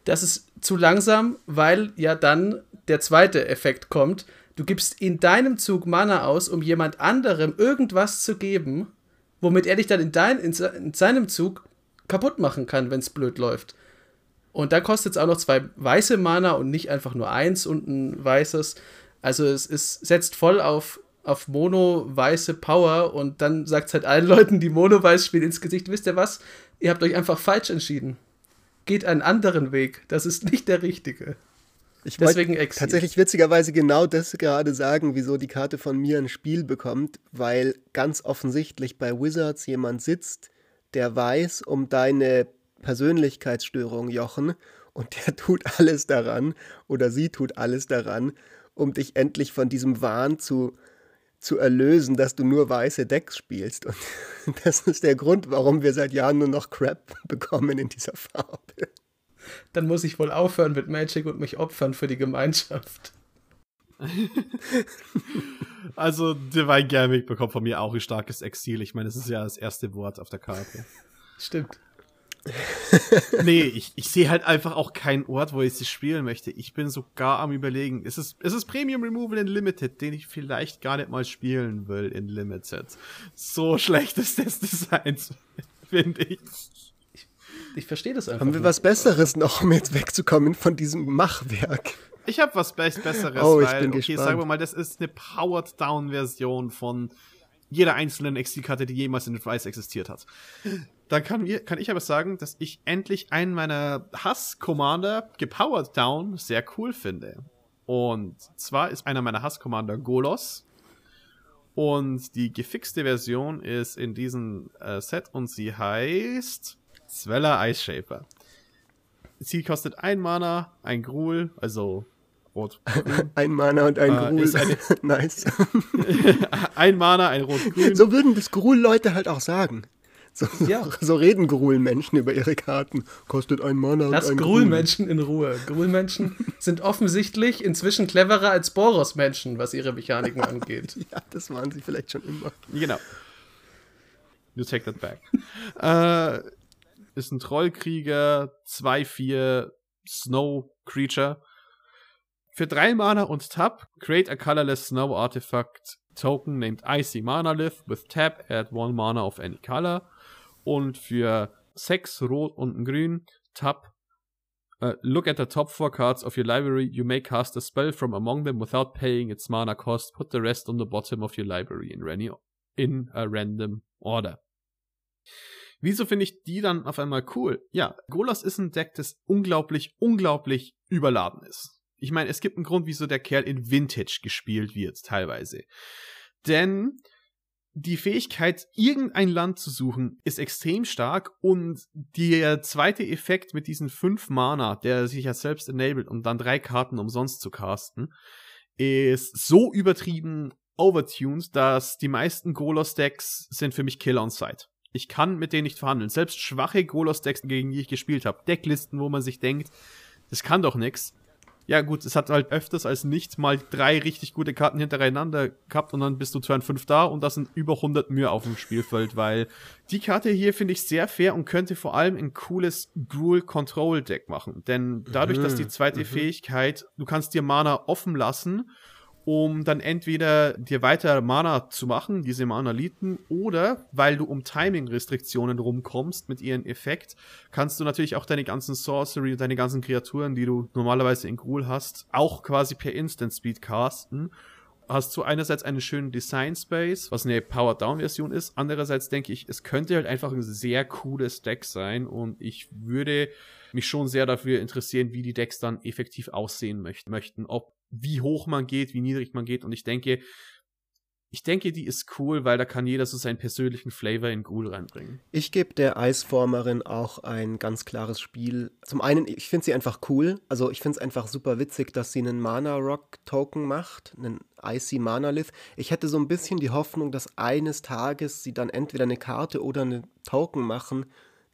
Das ist zu langsam, weil ja dann der zweite Effekt kommt, Du gibst in deinem Zug Mana aus, um jemand anderem irgendwas zu geben, womit er dich dann in, dein, in, in seinem Zug kaputt machen kann, wenn es blöd läuft. Und da kostet es auch noch zwei weiße Mana und nicht einfach nur eins und ein weißes. Also es, es setzt voll auf, auf Mono-weiße Power und dann sagt es halt allen <laughs> Leuten, die Mono-weiß spielen, ins Gesicht, wisst ihr was? Ihr habt euch einfach falsch entschieden. Geht einen anderen Weg. Das ist nicht der richtige. Ich Deswegen Exil. tatsächlich witzigerweise genau das gerade sagen, wieso die Karte von mir ein Spiel bekommt, weil ganz offensichtlich bei Wizards jemand sitzt, der weiß um deine Persönlichkeitsstörung, Jochen, und der <laughs> tut alles daran, oder sie tut alles daran, um dich endlich von diesem Wahn zu, zu erlösen, dass du nur weiße Decks spielst. Und <laughs> das ist der Grund, warum wir seit Jahren nur noch Crap <laughs> bekommen in dieser Farbe dann muss ich wohl aufhören mit Magic und mich opfern für die Gemeinschaft. <laughs> also, Divine Gambit bekommt von mir auch ein starkes Exil. Ich meine, das ist ja das erste Wort auf der Karte. Stimmt. <laughs> nee, ich, ich sehe halt einfach auch keinen Ort, wo ich sie spielen möchte. Ich bin sogar am überlegen. Es ist, es ist Premium Removal in Limited, den ich vielleicht gar nicht mal spielen will in Limited. So schlecht ist das Design, <laughs> finde ich ich verstehe das einfach. Haben wir nicht. was Besseres noch, um jetzt wegzukommen von diesem Machwerk? Ich habe was Besseres, oh, ich weil, bin okay, gespannt. sagen wir mal, das ist eine Powered-Down-Version von jeder einzelnen XD-Karte, die jemals in Advice existiert hat. Dann kann, mir, kann ich aber sagen, dass ich endlich einen meiner Hass-Commander gepowered down sehr cool finde. Und zwar ist einer meiner Hass-Commander Golos. Und die gefixte Version ist in diesem äh, Set und sie heißt Zweller Ice Shaper. Sie kostet ein Mana, ein Gruul, also rot. <laughs> Ein Mana und ein Äh, Gruul. eine- <laughs> nice. <laughs> ein Mana, ein rot-grün. So würden das Gruul-Leute halt auch sagen. So, Ja. so reden Gruul-Menschen über ihre Karten. Kostet ein Mana und Lass ein Gruulmenschen in Ruhe. Gruulmenschen sind offensichtlich inzwischen cleverer als Boros-Menschen, was ihre Mechaniken angeht. Ja, das waren sie vielleicht schon immer. Genau. You take that back. äh, ist ein Trollkrieger, 2-4 Snow Creature. Für drei Mana und Tap, create a colorless Snow Artifact Token named Icy Manalith with Tap, add one Mana of any color. Und für sechs Rot und ein Grün, Tap, uh, look at the top four cards of your library. You may cast a spell from among them without paying its mana cost. Put the rest on the bottom of your library in, in a random order. Wieso finde ich die dann auf einmal cool? Ja, Golas ist ein Deck, das unglaublich, unglaublich überladen ist. Ich meine, es gibt einen Grund, wieso der Kerl in Vintage gespielt wird, teilweise. Denn die Fähigkeit, irgendein Land zu suchen, ist extrem stark und der zweite Effekt mit diesen fünf Mana, der sich ja selbst enabled, um dann drei Karten umsonst zu casten, ist so übertrieben overtuned, dass die meisten Golos-Decks sind für mich Killer on Sight. Ich kann mit denen nicht verhandeln. Selbst schwache Golos-Decks, gegen die ich gespielt habe, Decklisten, wo man sich denkt, das kann doch nix. Ja gut, es hat halt öfters als nicht mal drei richtig gute Karten hintereinander gehabt und dann bist du Turn 5 da und da sind über 100 Mühe auf dem Spielfeld, weil die Karte hier finde ich sehr fair und könnte vor allem ein cooles Gruul Control Deck machen. Denn dadurch, dass die zweite Fähigkeit, du kannst dir Mana offen lassen, um dann entweder dir weiter Mana zu machen, diese Mana-Liten, oder weil du um Timing-Restriktionen rumkommst mit ihren Effekt, kannst du natürlich auch deine ganzen Sorcery und deine ganzen Kreaturen, die du normalerweise in Gruul hast, auch quasi per Instant Speed casten. Hast du einerseits einen schönen Design Space, was eine Power-Down-Version ist. Andererseits denke ich, es könnte halt einfach ein sehr cooles Deck sein und ich würde mich schon sehr dafür interessieren, wie die Decks dann effektiv aussehen möcht möchten. Ob wie hoch man geht, wie niedrig man geht. Und ich denke, ich denke, die ist cool, weil da kann jeder so seinen persönlichen Flavor in Ghoul reinbringen. Ich gebe der Eisformerin auch ein ganz klares Spiel. Zum einen, ich finde sie einfach cool. Also ich finde es einfach super witzig, dass sie einen Mana Rock Token macht, einen Icy Manalith. Ich hätte so ein bisschen die Hoffnung, dass eines Tages sie dann entweder eine Karte oder eine Token machen,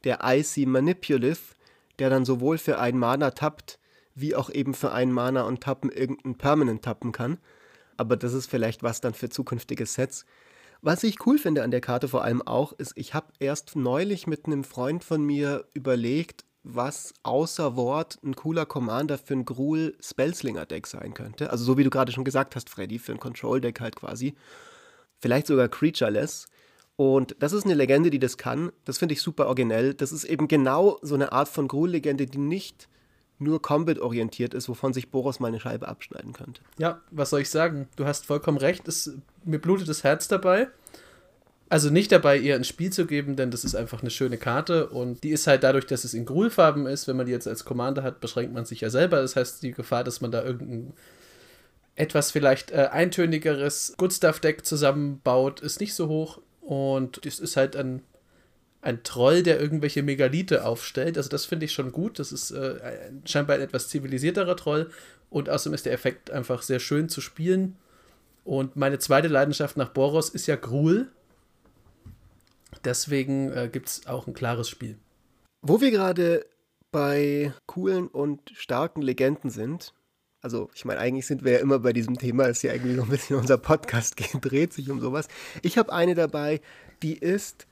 der Icy Manipulith, der dann sowohl für ein Mana tappt, wie auch eben für ein Mana und Tappen irgendeinen Permanent tappen kann. Aber das ist vielleicht was dann für zukünftige Sets. Was ich cool finde an der Karte vor allem auch, ist, ich habe erst neulich mit einem Freund von mir überlegt, was außer Wort ein cooler Commander für ein Gruul Spellslinger Deck sein könnte. Also so wie du gerade schon gesagt hast, Freddy, für ein Control Deck halt quasi. Vielleicht sogar Creatureless. Und das ist eine Legende, die das kann. Das finde ich super originell. Das ist eben genau so eine Art von Gruul-Legende, die nicht nur Combat-orientiert ist, wovon sich Boros mal eine Scheibe abschneiden könnte. Ja, was soll ich sagen? Du hast vollkommen recht. Es, mir blutet das Herz dabei. Also nicht dabei, ihr ins Spiel zu geben, denn das ist einfach eine schöne Karte und die ist halt dadurch, dass es in Grulfarben ist, wenn man die jetzt als Commander hat, beschränkt man sich ja selber. Das heißt, die Gefahr, dass man da irgendein etwas vielleicht äh, eintönigeres Good Stuff Deck zusammenbaut, ist nicht so hoch und es ist halt ein ein Troll, der irgendwelche Megalite aufstellt. Also das finde ich schon gut. Das ist äh, ein, scheinbar ein etwas zivilisierterer Troll. Und außerdem ist der Effekt einfach sehr schön zu spielen. Und meine zweite Leidenschaft nach Boros ist ja Gruul. Deswegen äh, gibt es auch ein klares Spiel. Wo wir gerade bei coolen und starken Legenden sind, also ich meine, eigentlich sind wir ja immer bei diesem Thema, ist ja eigentlich so ein bisschen unser Podcast <laughs> geht, dreht sich um sowas. Ich habe eine dabei, die ist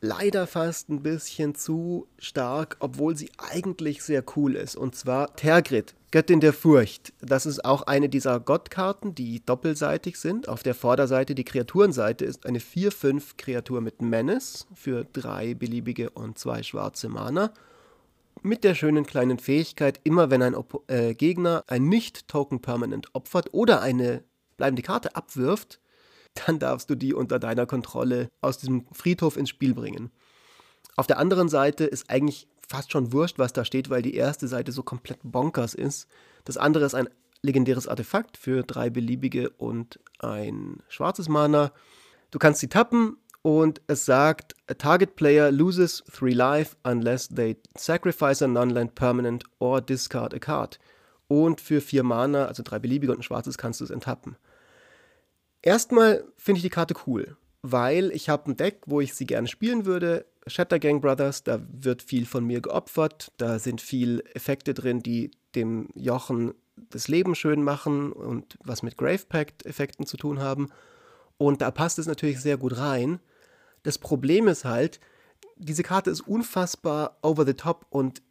leider fast ein bisschen zu stark, obwohl sie eigentlich sehr cool ist. Und zwar Tergrid, Göttin der Furcht. Das ist auch eine dieser Gottkarten, die doppelseitig sind. Auf der Vorderseite, die Kreaturenseite, ist eine 4-5 Kreatur mit Menace für drei beliebige und zwei schwarze Mana. mit der schönen kleinen Fähigkeit, immer wenn ein Op äh, Gegner ein Nicht-Token permanent opfert oder eine bleibende Karte abwirft, dann darfst du die unter deiner Kontrolle aus diesem Friedhof ins Spiel bringen. Auf der anderen Seite ist eigentlich fast schon wurscht, was da steht, weil die erste Seite so komplett bonkers ist. Das andere ist ein legendäres Artefakt für drei beliebige und ein schwarzes Mana. Du kannst sie tappen und es sagt, a target player loses three life unless they sacrifice a non-land permanent or discard a card. Und für vier Mana, also drei beliebige und ein schwarzes, kannst du es enttappen. Erstmal finde ich die Karte cool, weil ich habe ein Deck, wo ich sie gerne spielen würde. Shatter Gang Brothers, da wird viel von mir geopfert, da sind viel Effekte drin, die dem Jochen das Leben schön machen und was mit Grave Pact Effekten zu tun haben. Und da passt es natürlich sehr gut rein. Das Problem ist halt, diese Karte ist unfassbar over the top und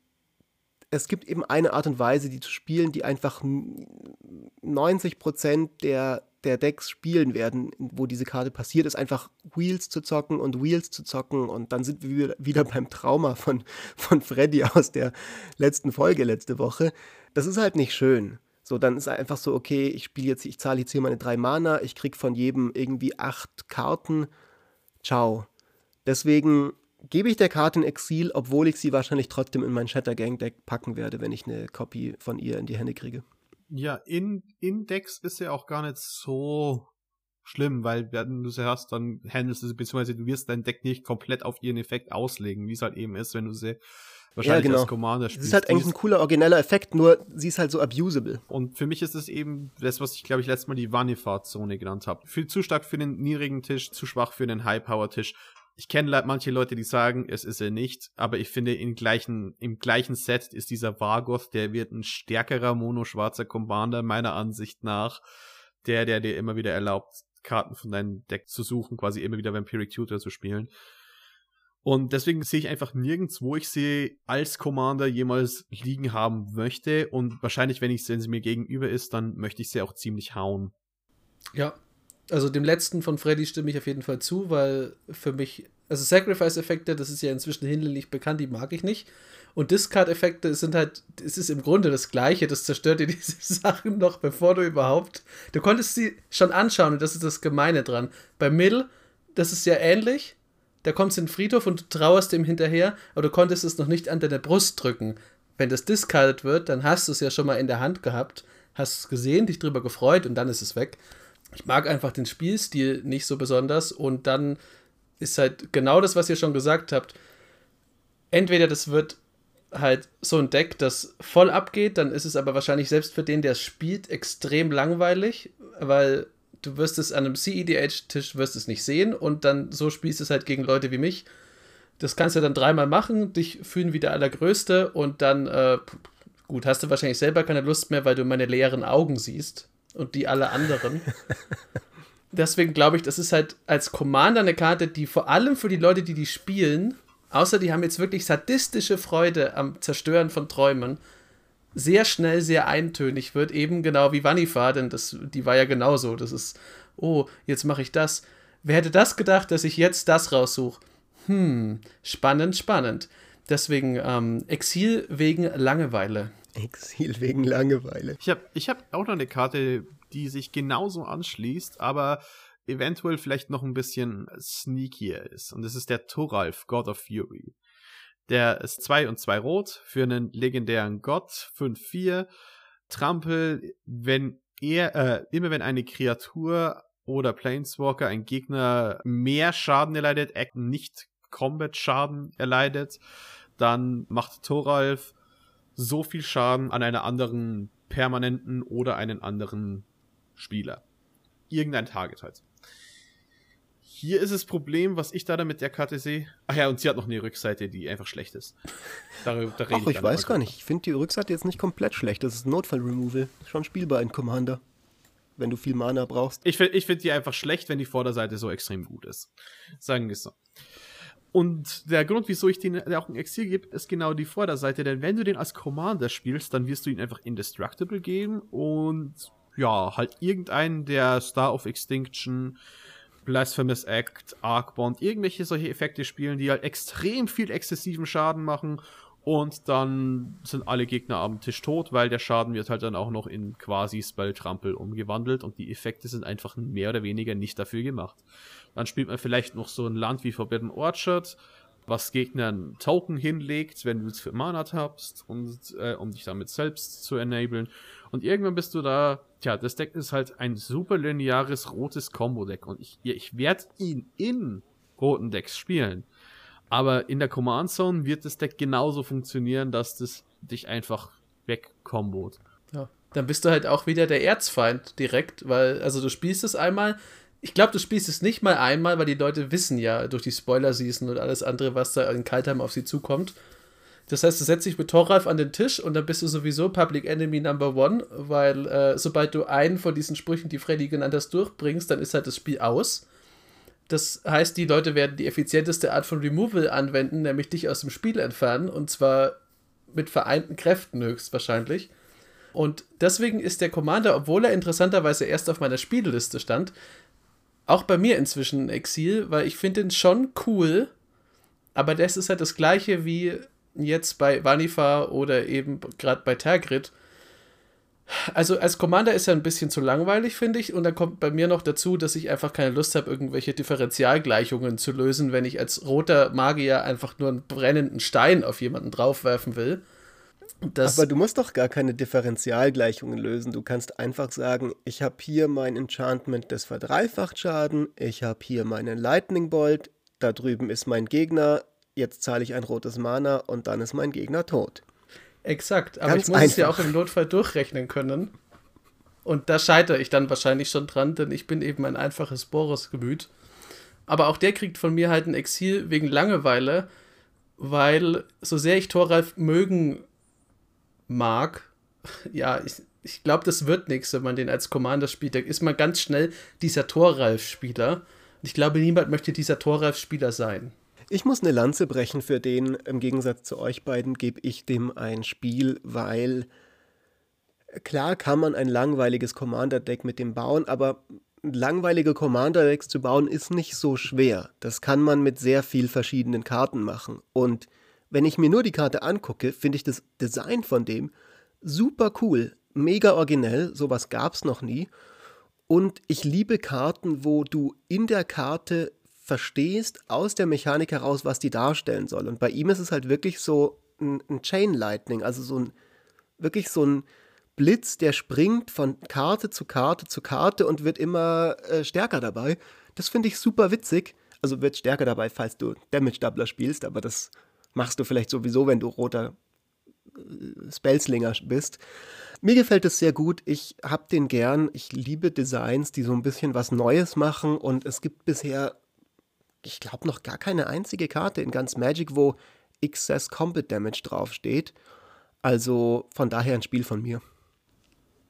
es gibt eben eine Art und Weise, die zu spielen, die einfach 90% der, der Decks spielen werden, wo diese Karte passiert, ist einfach Wheels zu zocken und Wheels zu zocken und dann sind wir wieder beim Trauma von, von Freddy aus der letzten Folge letzte Woche. Das ist halt nicht schön. So, dann ist einfach so, okay, ich spiele jetzt, ich zahle jetzt hier meine drei Mana, ich krieg von jedem irgendwie acht Karten. Ciao. Deswegen gebe ich der Karte in Exil, obwohl ich sie wahrscheinlich trotzdem in mein Shatter Gang Deck packen werde, wenn ich eine Copy von ihr in die Hände kriege. Ja, in, in Decks ist ja auch gar nicht so schlimm, weil wenn du sie hast, dann handelst du sie, beziehungsweise du wirst dein Deck nicht komplett auf ihren Effekt auslegen, wie es halt eben ist, wenn du sie wahrscheinlich ja, genau. als Commander spielst. Das ist halt eigentlich ein cooler, origineller Effekt, nur sie ist halt so abusable. Und für mich ist es eben das, was ich, glaube ich, letztes Mal die Vanifahrt-Zone genannt habe. Viel zu stark für den niedrigen Tisch, zu schwach für den High-Power-Tisch ich kenne manche Leute, die sagen, es ist er nicht, aber ich finde, im gleichen, im gleichen Set ist dieser Vargoth, der wird ein stärkerer mono-schwarzer Commander, meiner Ansicht nach, der, der dir immer wieder erlaubt, Karten von deinem Deck zu suchen, quasi immer wieder Vampiric Tutor zu spielen. Und deswegen sehe ich einfach nirgends, wo ich sie als Commander jemals liegen haben möchte. Und wahrscheinlich, wenn ich, wenn sie mir gegenüber ist, dann möchte ich sie auch ziemlich hauen. Ja, also dem letzten von Freddy stimme ich auf jeden Fall zu, weil für mich, also Sacrifice-Effekte, das ist ja inzwischen hinlänglich bekannt, die mag ich nicht. Und Discard-Effekte sind halt, es ist im Grunde das Gleiche, das zerstört dir <laughs> diese Sachen noch, bevor du überhaupt, du konntest sie schon anschauen und das ist das Gemeine dran. Bei Middle, das ist ja ähnlich, da kommst du in den Friedhof und du trauerst dem hinterher, aber du konntest es noch nicht an deine Brust drücken. Wenn das discarded wird, dann hast du es ja schon mal in der Hand gehabt, hast es gesehen, dich drüber gefreut und dann ist es weg ich mag einfach den Spielstil nicht so besonders und dann ist halt genau das, was ihr schon gesagt habt. Entweder das wird halt so ein Deck, das voll abgeht, dann ist es aber wahrscheinlich selbst für den, der es spielt, extrem langweilig, weil du wirst es an einem CEDH-Tisch wirst es nicht sehen und dann so spielst du es halt gegen Leute wie mich. Das kannst du dann dreimal machen, dich fühlen wie der Allergrößte und dann, äh, gut, hast du wahrscheinlich selber keine Lust mehr, weil du meine leeren Augen siehst und die alle anderen. Deswegen glaube ich, das ist halt als Commander eine Karte, die vor allem für die Leute, die die spielen, außer die haben jetzt wirklich sadistische Freude am Zerstören von Träumen, sehr schnell sehr eintönig wird, eben genau wie Vanifa, denn das, die war ja genauso. Das ist, oh, jetzt mache ich das. Wer hätte das gedacht, dass ich jetzt das raussuche? Hm, spannend, spannend. Deswegen ähm, Exil wegen Langeweile. Exil wegen Langeweile. Ich habe ich hab auch noch eine Karte, die sich genauso anschließt, aber eventuell vielleicht noch ein bisschen sneakier ist. Und das ist der Thoralf, God of Fury. Der ist 2 und 2 rot für einen legendären Gott, 5-4. Trampel, wenn er, äh, immer wenn eine Kreatur oder Planeswalker, ein Gegner mehr Schaden erleidet, nicht Combat-Schaden erleidet, dann macht Thoralf so viel Schaden an einer anderen permanenten oder einen anderen Spieler. Irgendein Target halt. Hier ist das Problem, was ich da mit der Karte sehe. Ach ja, und sie hat noch eine Rückseite, die einfach schlecht ist. Darüber, da Ach, ich, weiß gar nicht. Ich finde die Rückseite jetzt nicht komplett schlecht. Das ist Notfall-Removal. Schon spielbar in Commander. Wenn du viel Mana brauchst. Ich finde ich find die einfach schlecht, wenn die Vorderseite so extrem gut ist. Sagen wir es so. Und der Grund, wieso ich den auch ein Exil gebe, ist genau die Vorderseite. Denn wenn du den als Commander spielst, dann wirst du ihn einfach indestructible geben und ja, halt irgendeinen der Star of Extinction, Blasphemous Act, Arc Bond, irgendwelche solche Effekte spielen, die halt extrem viel exzessiven Schaden machen und dann sind alle Gegner am Tisch tot, weil der Schaden wird halt dann auch noch in quasi Spelltrampel umgewandelt und die Effekte sind einfach mehr oder weniger nicht dafür gemacht. Dann spielt man vielleicht noch so ein Land wie Forbidden Orchard, was Gegnern Token hinlegt, wenn du es für Mana tappst, und, äh, um dich damit selbst zu enablen. Und irgendwann bist du da, tja, das Deck ist halt ein super lineares rotes Combo-Deck und ich, ich werde ihn in roten Decks spielen. Aber in der Command Zone wird das Deck genauso funktionieren, dass das dich einfach wegkombot. Ja, dann bist du halt auch wieder der Erzfeind direkt, weil, also du spielst es einmal. Ich glaube, du spielst es nicht mal einmal, weil die Leute wissen ja durch die Spoiler-Season und alles andere, was da in Kaltheim auf sie zukommt. Das heißt, du setzt dich mit Torralf an den Tisch und dann bist du sowieso Public Enemy Number One, weil äh, sobald du einen von diesen Sprüchen, die Freddy genannt hast, durchbringst, dann ist halt das Spiel aus. Das heißt, die Leute werden die effizienteste Art von Removal anwenden, nämlich dich aus dem Spiel entfernen und zwar mit vereinten Kräften höchstwahrscheinlich. Und deswegen ist der Commander, obwohl er interessanterweise erst auf meiner Spielliste stand, auch bei mir inzwischen ein Exil, weil ich finde ihn schon cool, aber das ist halt das gleiche wie jetzt bei Vanifa oder eben gerade bei Tergrid also als Commander ist er ein bisschen zu langweilig, finde ich. Und dann kommt bei mir noch dazu, dass ich einfach keine Lust habe, irgendwelche Differentialgleichungen zu lösen, wenn ich als roter Magier einfach nur einen brennenden Stein auf jemanden draufwerfen will. Das Aber du musst doch gar keine Differentialgleichungen lösen. Du kannst einfach sagen, ich habe hier mein Enchantment, das verdreifacht Schaden. Ich habe hier meinen Lightning Bolt. Da drüben ist mein Gegner. Jetzt zahle ich ein rotes Mana und dann ist mein Gegner tot. Exakt, aber Ganz ich muss einfach. es ja auch im Notfall durchrechnen können. Und da scheitere ich dann wahrscheinlich schon dran, denn ich bin eben ein einfaches Boris-Gemüt. Aber auch der kriegt von mir halt ein Exil wegen Langeweile, weil so sehr ich Thoralf mögen mag, <laughs> ja, ich, ich glaube, das wird nichts, wenn man den als Commander spielt. Da ist man ganz schnell dieser Thoralf-Spieler. Und ich glaube, niemand möchte dieser Thoralf-Spieler sein. Ich muss eine Lanze brechen für den, im Gegensatz zu euch beiden gebe ich dem ein Spiel, weil klar kann man ein langweiliges Commander-Deck mit dem bauen, aber langweilige Commander-Decks zu bauen ist nicht so schwer. Das kann man mit sehr viel verschiedenen Karten machen. Und wenn ich mir nur die Karte angucke, finde ich das Design von dem super cool, mega originell, sowas gab es noch nie. Und ich liebe Karten, wo du in der Karte verstehst aus der Mechanik heraus, was die darstellen soll. Und bei ihm ist es halt wirklich so ein, ein Chain Lightning, also so ein wirklich so ein Blitz, der springt von Karte zu Karte zu Karte und wird immer äh, stärker dabei. Das finde ich super witzig. Also wird stärker dabei, falls du Damage Doubler spielst, aber das machst du vielleicht sowieso, wenn du roter äh, Spellslinger bist. Mir gefällt es sehr gut. Ich habe den gern. Ich liebe Designs, die so ein bisschen was Neues machen und es gibt bisher ich glaube, noch gar keine einzige Karte in ganz Magic, wo Excess Combat Damage draufsteht. Also von daher ein Spiel von mir.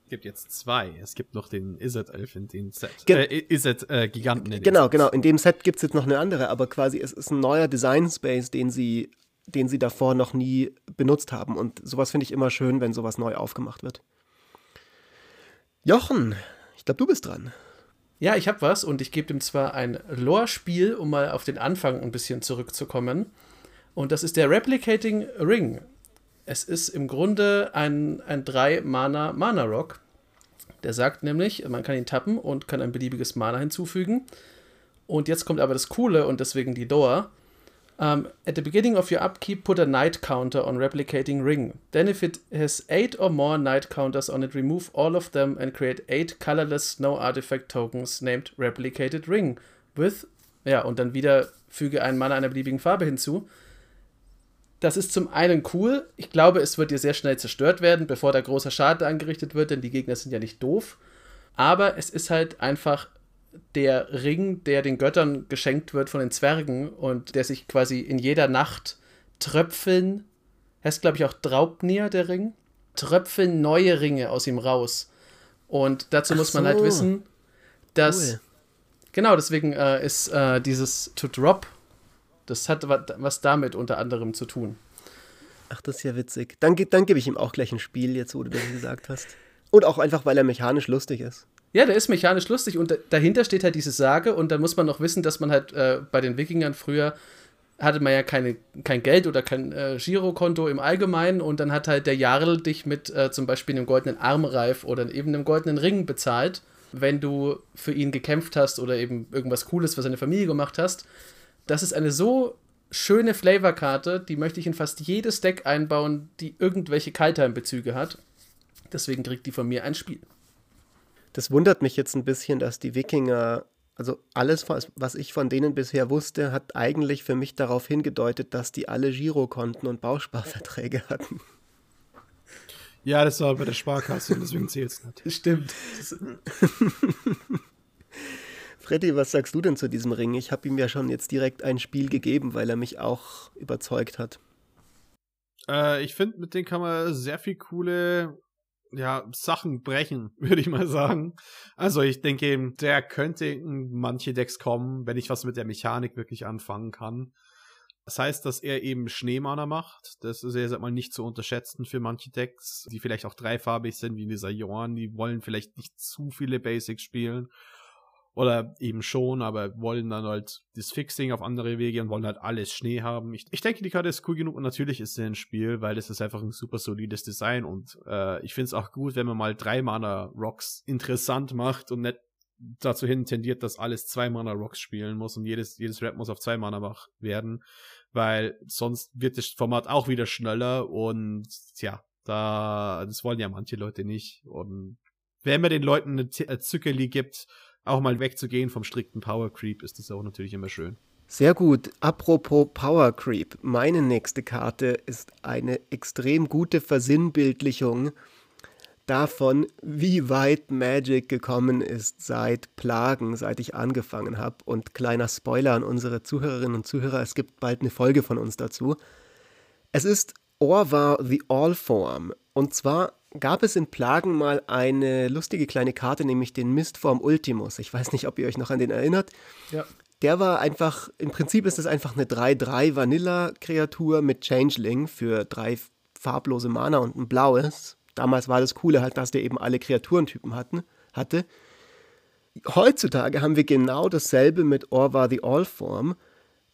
Es gibt jetzt zwei. Es gibt noch den Izzet Elf in dem Set. Ge äh, Izzet äh, Giganten in Genau, Set. genau. In dem Set gibt es jetzt noch eine andere, aber quasi es ist ein neuer Design Space, den sie, den sie davor noch nie benutzt haben. Und sowas finde ich immer schön, wenn sowas neu aufgemacht wird. Jochen, ich glaube, du bist dran. Ja, ich habe was und ich gebe dem zwar ein Lore-Spiel, um mal auf den Anfang ein bisschen zurückzukommen. Und das ist der Replicating Ring. Es ist im Grunde ein, ein 3-Mana-Mana-Rock. Der sagt nämlich, man kann ihn tappen und kann ein beliebiges Mana hinzufügen. Und jetzt kommt aber das Coole und deswegen die Lore. Um, at the beginning of your upkeep, put a night counter on replicating ring. Then, if it has 8 or more night counters on it, remove all of them and create 8 colorless snow artifact tokens named replicated ring. With, ja, und dann wieder füge einen Mana einer beliebigen Farbe hinzu. Das ist zum einen cool. Ich glaube, es wird dir sehr schnell zerstört werden, bevor da großer Schaden angerichtet wird, denn die Gegner sind ja nicht doof. Aber es ist halt einfach der Ring, der den Göttern geschenkt wird von den Zwergen und der sich quasi in jeder Nacht tröpfeln, heißt glaube ich auch Draupnir, der Ring, tröpfeln neue Ringe aus ihm raus. Und dazu Ach muss man halt so. halt wissen, dass. Cool. Genau, deswegen äh, ist äh, dieses To Drop, das hat was damit unter anderem zu tun. Ach, das ist ja witzig. Dann, dann gebe ich ihm auch gleich ein Spiel, jetzt wo du das gesagt hast. Und auch einfach, weil er mechanisch lustig ist. Ja, der ist mechanisch lustig und dahinter steht halt diese Sage und dann muss man noch wissen, dass man halt äh, bei den Wikingern früher hatte man ja keine, kein Geld oder kein äh, Girokonto im Allgemeinen und dann hat halt der Jarl dich mit äh, zum Beispiel einem goldenen Armreif oder eben einem goldenen Ring bezahlt, wenn du für ihn gekämpft hast oder eben irgendwas Cooles für seine Familie gemacht hast. Das ist eine so schöne Flavorkarte, die möchte ich in fast jedes Deck einbauen, die irgendwelche Kaltheim-Bezüge hat. Deswegen kriegt die von mir ein Spiel. Das wundert mich jetzt ein bisschen, dass die Wikinger, also alles, was ich von denen bisher wusste, hat eigentlich für mich darauf hingedeutet, dass die alle Girokonten und Bausparverträge hatten. Ja, das war bei der Sparkasse und deswegen zählt es nicht. Stimmt. <laughs> Freddy, was sagst du denn zu diesem Ring? Ich habe ihm ja schon jetzt direkt ein Spiel gegeben, weil er mich auch überzeugt hat. Äh, ich finde, mit dem kann man sehr viel coole ja, Sachen brechen, <laughs> würde ich mal sagen. Also ich denke, der könnte in manche Decks kommen, wenn ich was mit der Mechanik wirklich anfangen kann. Das heißt, dass er eben Schneemana macht. Das ist ja sag mal nicht zu unterschätzen für manche Decks, die vielleicht auch dreifarbig sind, wie dieser Jorn. Die wollen vielleicht nicht zu viele Basics spielen oder eben schon, aber wollen dann halt das Fixing auf andere Wege und wollen halt alles Schnee haben. Ich, ich denke, die Karte ist cool genug und natürlich ist sie ein Spiel, weil es ist einfach ein super solides Design und äh, ich finde es auch gut, wenn man mal drei Mana Rocks interessant macht und nicht dazu hin tendiert, dass alles zwei Mana Rocks spielen muss und jedes, jedes Rap muss auf zwei Mana wach werden, weil sonst wird das Format auch wieder schneller und tja, da, das wollen ja manche Leute nicht und wenn man den Leuten eine Zückerli gibt, auch mal wegzugehen vom strikten Power Creep, ist das auch natürlich immer schön. Sehr gut. Apropos Power Creep. Meine nächste Karte ist eine extrem gute Versinnbildlichung davon, wie weit Magic gekommen ist seit Plagen, seit ich angefangen habe. Und kleiner Spoiler an unsere Zuhörerinnen und Zuhörer, es gibt bald eine Folge von uns dazu. Es ist Orvar the Allform. Und zwar gab es in Plagen mal eine lustige kleine Karte, nämlich den Mistform Ultimus. Ich weiß nicht, ob ihr euch noch an den erinnert. Ja. Der war einfach, im Prinzip ist es einfach eine 3-3 Vanilla-Kreatur mit Changeling für drei farblose Mana und ein blaues. Damals war das Coole halt, dass der eben alle Kreaturentypen hatten, hatte. Heutzutage haben wir genau dasselbe mit Orvar the Allform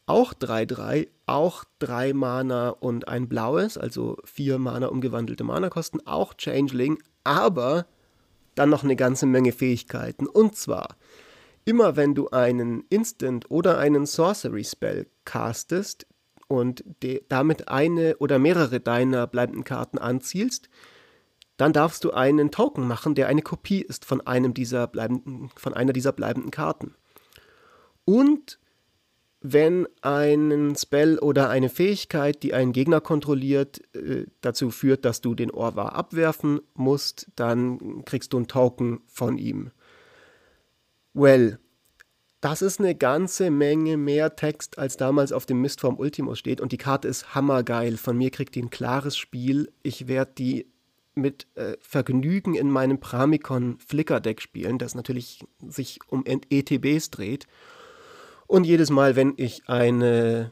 auch 3-3, auch 3 Mana und ein blaues, also 4 Mana umgewandelte Mana kosten, auch Changeling, aber dann noch eine ganze Menge Fähigkeiten. Und zwar, immer wenn du einen Instant oder einen Sorcery Spell castest und damit eine oder mehrere deiner bleibenden Karten anzielst, dann darfst du einen Token machen, der eine Kopie ist von einem dieser bleibenden, von einer dieser bleibenden Karten. Und wenn ein Spell oder eine Fähigkeit, die einen Gegner kontrolliert, äh, dazu führt, dass du den Orvar abwerfen musst, dann kriegst du einen Token von ihm. Well, das ist eine ganze Menge mehr Text, als damals auf dem Mistform Ultimus steht. Und die Karte ist hammergeil. Von mir kriegt die ein klares Spiel. Ich werde die mit äh, Vergnügen in meinem Pramikon Flicker Deck spielen, das natürlich sich um ETBs dreht. Und jedes Mal, wenn ich eine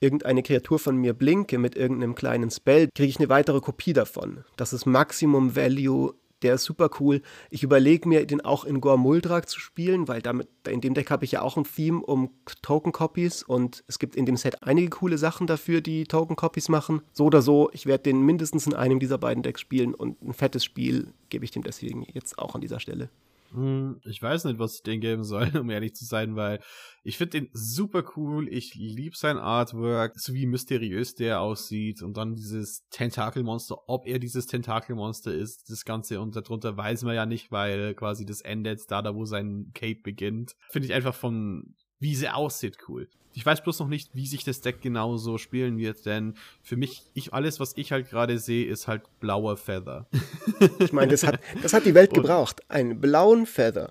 irgendeine Kreatur von mir blinke mit irgendeinem kleinen Spell, kriege ich eine weitere Kopie davon. Das ist Maximum Value, der ist super cool. Ich überlege mir, den auch in Gormuldrak zu spielen, weil damit, in dem Deck habe ich ja auch ein Theme um Token-Copies und es gibt in dem Set einige coole Sachen dafür, die Token-Copies machen. So oder so, ich werde den mindestens in einem dieser beiden Decks spielen und ein fettes Spiel gebe ich dem deswegen jetzt auch an dieser Stelle. Hm, ich weiß nicht, was ich den geben soll, <laughs> um ehrlich zu sein, weil ich finde den super cool. Ich liebe sein Artwork, so wie mysteriös der aussieht und dann dieses Tentakelmonster, ob er dieses Tentakelmonster ist, das Ganze und darunter weiß man ja nicht, weil quasi das endet da, da wo sein Cape beginnt. Finde ich einfach von wie sie aussieht, cool. Ich weiß bloß noch nicht, wie sich das Deck genau so spielen wird, denn für mich, ich, alles, was ich halt gerade sehe, ist halt blauer Feather. <laughs> Ich meine, das hat, das hat die Welt gebraucht. Einen blauen Feather.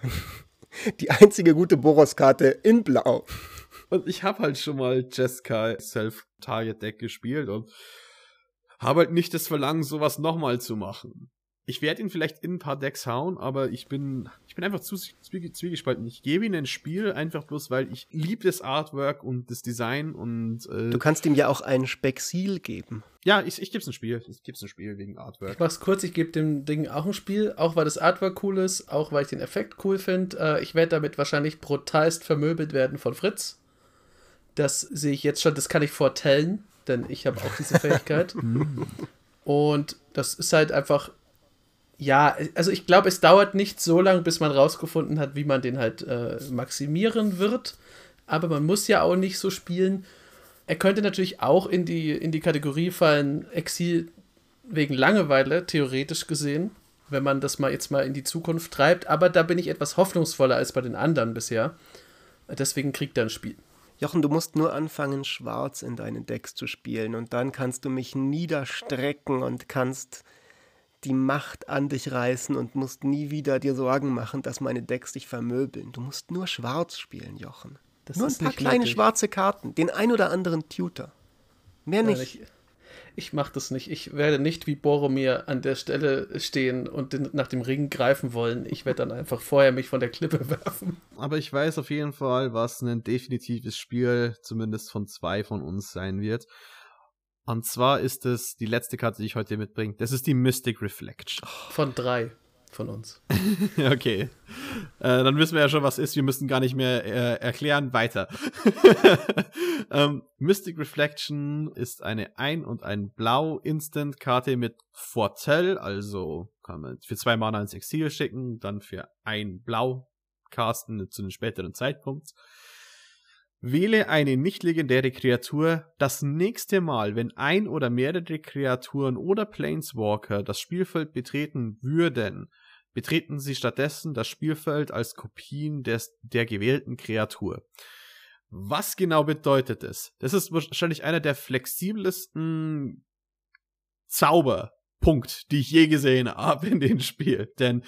Die einzige gute Boros-Karte in Blau. Und ich habe halt schon mal Jessica Self-Target-Deck gespielt und habe halt nicht das Verlangen, sowas nochmal zu machen ich werde ihn vielleicht in ein paar Decks hauen, aber ich bin, ich bin einfach zu zwiegespalten. Ich gebe ihm ein Spiel einfach bloß, weil ich liebe das Artwork und das Design und äh, Du kannst ihm ja auch ein Spexil geben. Ja, ich, ich gebe es ein Spiel. Ich gebe es ein Spiel wegen Artwork. Ich mach's kurz, ich gebe dem Ding auch ein Spiel, auch weil das Artwork cool ist, auch weil ich den Effekt cool finde. Äh, ich werde damit wahrscheinlich brutalst vermöbelt werden von Fritz. Das sehe ich jetzt schon, das kann ich vortellen, denn ich habe auch diese <laughs> Fähigkeit. Und das ist halt einfach, ja, also ich glaube, es dauert nicht so lange, bis man rausgefunden hat, wie man den halt äh, maximieren wird. Aber man muss ja auch nicht so spielen. Er könnte natürlich auch in die, in die Kategorie fallen, Exil wegen Langeweile, theoretisch gesehen, wenn man das mal jetzt mal in die Zukunft treibt. Aber da bin ich etwas hoffnungsvoller als bei den anderen bisher. Deswegen kriegt er ein Spiel. Jochen, du musst nur anfangen, schwarz in deinen Decks zu spielen und dann kannst du mich niederstrecken und kannst die Macht an dich reißen und musst nie wieder dir Sorgen machen, dass meine Decks dich vermöbeln. Du musst nur schwarz spielen, Jochen. Das nur ein paar kleine nötig. schwarze Karten, den ein oder anderen Tutor. Mehr nicht. ich, ich mache das nicht. Ich werde nicht wie Boromir an der Stelle stehen und den, nach dem Ring greifen wollen. Ich werde dann einfach vorher mich von der Klippe <laughs> werfen. Aber ich weiß auf jeden Fall, was ein definitives Spiel, zumindest von zwei von uns sein wird. Und zwar ist es die letzte Karte, die ich heute mitbringe. Das ist die Mystic Reflection. Von drei von uns. <laughs> okay. Äh, dann wissen wir ja schon, was ist. Wir müssen gar nicht mehr äh, erklären. Weiter. <laughs> ähm, Mystic Reflection ist eine Ein- und ein Blau-Instant-Karte mit Vorteil. Also kann man für zwei Mana ins Exil schicken, dann für ein Blau casten zu einem späteren Zeitpunkt. Wähle eine nicht legendäre Kreatur das nächste Mal, wenn ein oder mehrere Kreaturen oder Planeswalker das Spielfeld betreten würden, betreten sie stattdessen das Spielfeld als Kopien des, der gewählten Kreatur. Was genau bedeutet es? Das ist wahrscheinlich einer der flexibelsten Zauberpunkt, die ich je gesehen habe in dem Spiel. Denn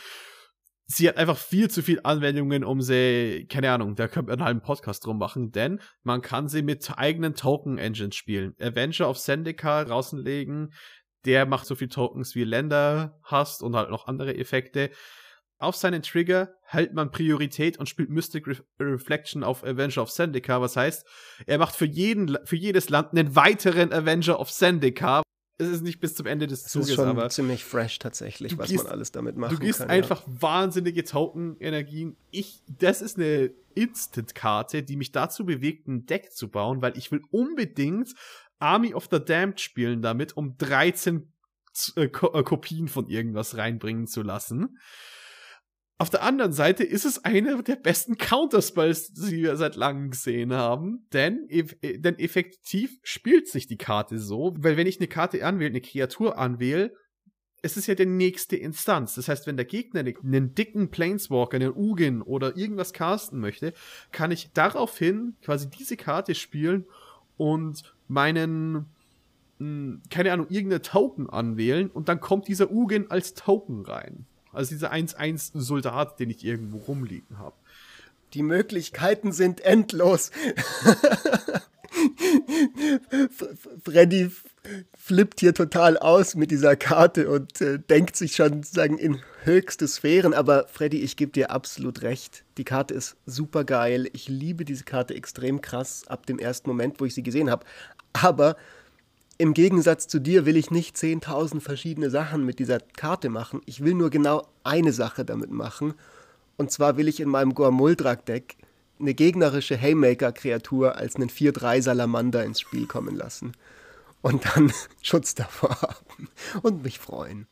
sie hat einfach viel zu viel Anwendungen, um sie, keine Ahnung, da könnte man einen halben Podcast drum machen, denn man kann sie mit eigenen Token-Engines spielen. Avenger of Zendikar rauslegen, der macht so viel Tokens wie Länder hast und halt noch andere Effekte. Auf seinen Trigger hält man Priorität und spielt Mystic Re Reflection auf Avenger of Zendikar, was heißt, er macht für jeden, für jedes Land einen weiteren Avenger of Zendikar, es ist nicht bis zum Ende des Zuges, das ist schon aber ziemlich fresh tatsächlich, was gehst, man alles damit machen kann. Du gehst einfach ja. wahnsinnige Token-Energien. Ich, das ist eine Instant-Karte, die mich dazu bewegt, ein Deck zu bauen, weil ich will unbedingt Army of the Damned spielen damit, um 13 äh, äh, Kopien von irgendwas reinbringen zu lassen. Auf der anderen Seite ist es einer der besten Counterspells, die wir seit langem gesehen haben, denn, äh, denn effektiv spielt sich die Karte so, weil wenn ich eine Karte anwähle, eine Kreatur anwähle, es ist ja die nächste Instanz. Das heißt, wenn der Gegner einen dicken Planeswalker, einen Ugin oder irgendwas casten möchte, kann ich daraufhin quasi diese Karte spielen und meinen, hm, keine Ahnung, irgendeine Token anwählen und dann kommt dieser Ugin als Token rein. Also dieser 1-1-Soldat, den ich irgendwo rumliegen habe. Die Möglichkeiten sind endlos. <laughs> Freddy flippt hier total aus mit dieser Karte und äh, denkt sich schon sagen in höchste Sphären. Aber Freddy, ich gebe dir absolut recht. Die Karte ist super geil. Ich liebe diese Karte extrem krass ab dem ersten Moment, wo ich sie gesehen habe. Aber im Gegensatz zu dir will ich nicht 10.000 verschiedene Sachen mit dieser Karte machen. Ich will nur genau eine Sache damit machen. Und zwar will ich in meinem Gormuldrak-Deck eine gegnerische Haymaker-Kreatur als einen 4-3 Salamander ins Spiel kommen lassen. Und dann <laughs> Schutz davor haben und mich freuen.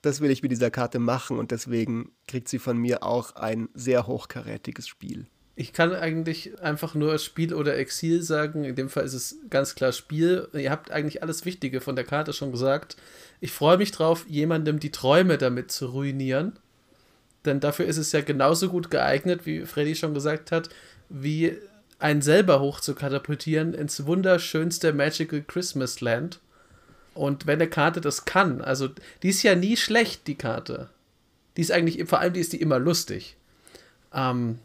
Das will ich mit dieser Karte machen und deswegen kriegt sie von mir auch ein sehr hochkarätiges Spiel. Ich kann eigentlich einfach nur Spiel oder Exil sagen. In dem Fall ist es ganz klar Spiel. Ihr habt eigentlich alles Wichtige von der Karte schon gesagt. Ich freue mich drauf, jemandem die Träume damit zu ruinieren. Denn dafür ist es ja genauso gut geeignet, wie Freddy schon gesagt hat, wie einen selber hoch zu katapultieren ins wunderschönste Magical Christmas Land. Und wenn eine Karte das kann, also die ist ja nie schlecht, die Karte. Die ist eigentlich, vor allem die ist die immer lustig. Ähm,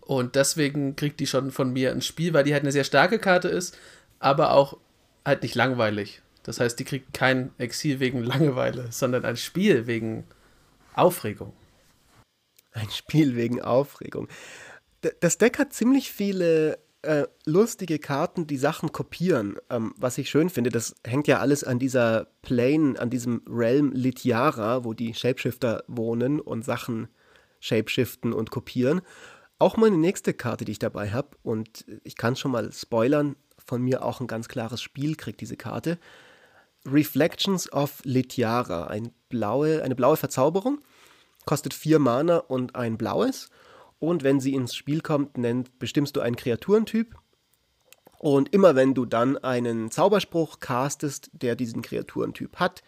und deswegen kriegt die schon von mir ein Spiel, weil die halt eine sehr starke Karte ist, aber auch halt nicht langweilig. Das heißt, die kriegt kein Exil wegen Langeweile, sondern ein Spiel wegen Aufregung. Ein Spiel wegen Aufregung. Das Deck hat ziemlich viele äh, lustige Karten, die Sachen kopieren. Ähm, was ich schön finde, das hängt ja alles an dieser Plane, an diesem Realm Litiara, wo die Shapeshifter wohnen und Sachen shapeshiften und kopieren. Auch meine nächste Karte, die ich dabei habe, und ich kann schon mal spoilern, von mir auch ein ganz klares Spiel kriegt diese Karte. Reflections of Litiara, ein blaue, eine blaue Verzauberung, kostet vier Mana und ein blaues. Und wenn sie ins Spiel kommt, nennt, bestimmst du einen Kreaturentyp. Und immer wenn du dann einen Zauberspruch castest, der diesen Kreaturentyp hat,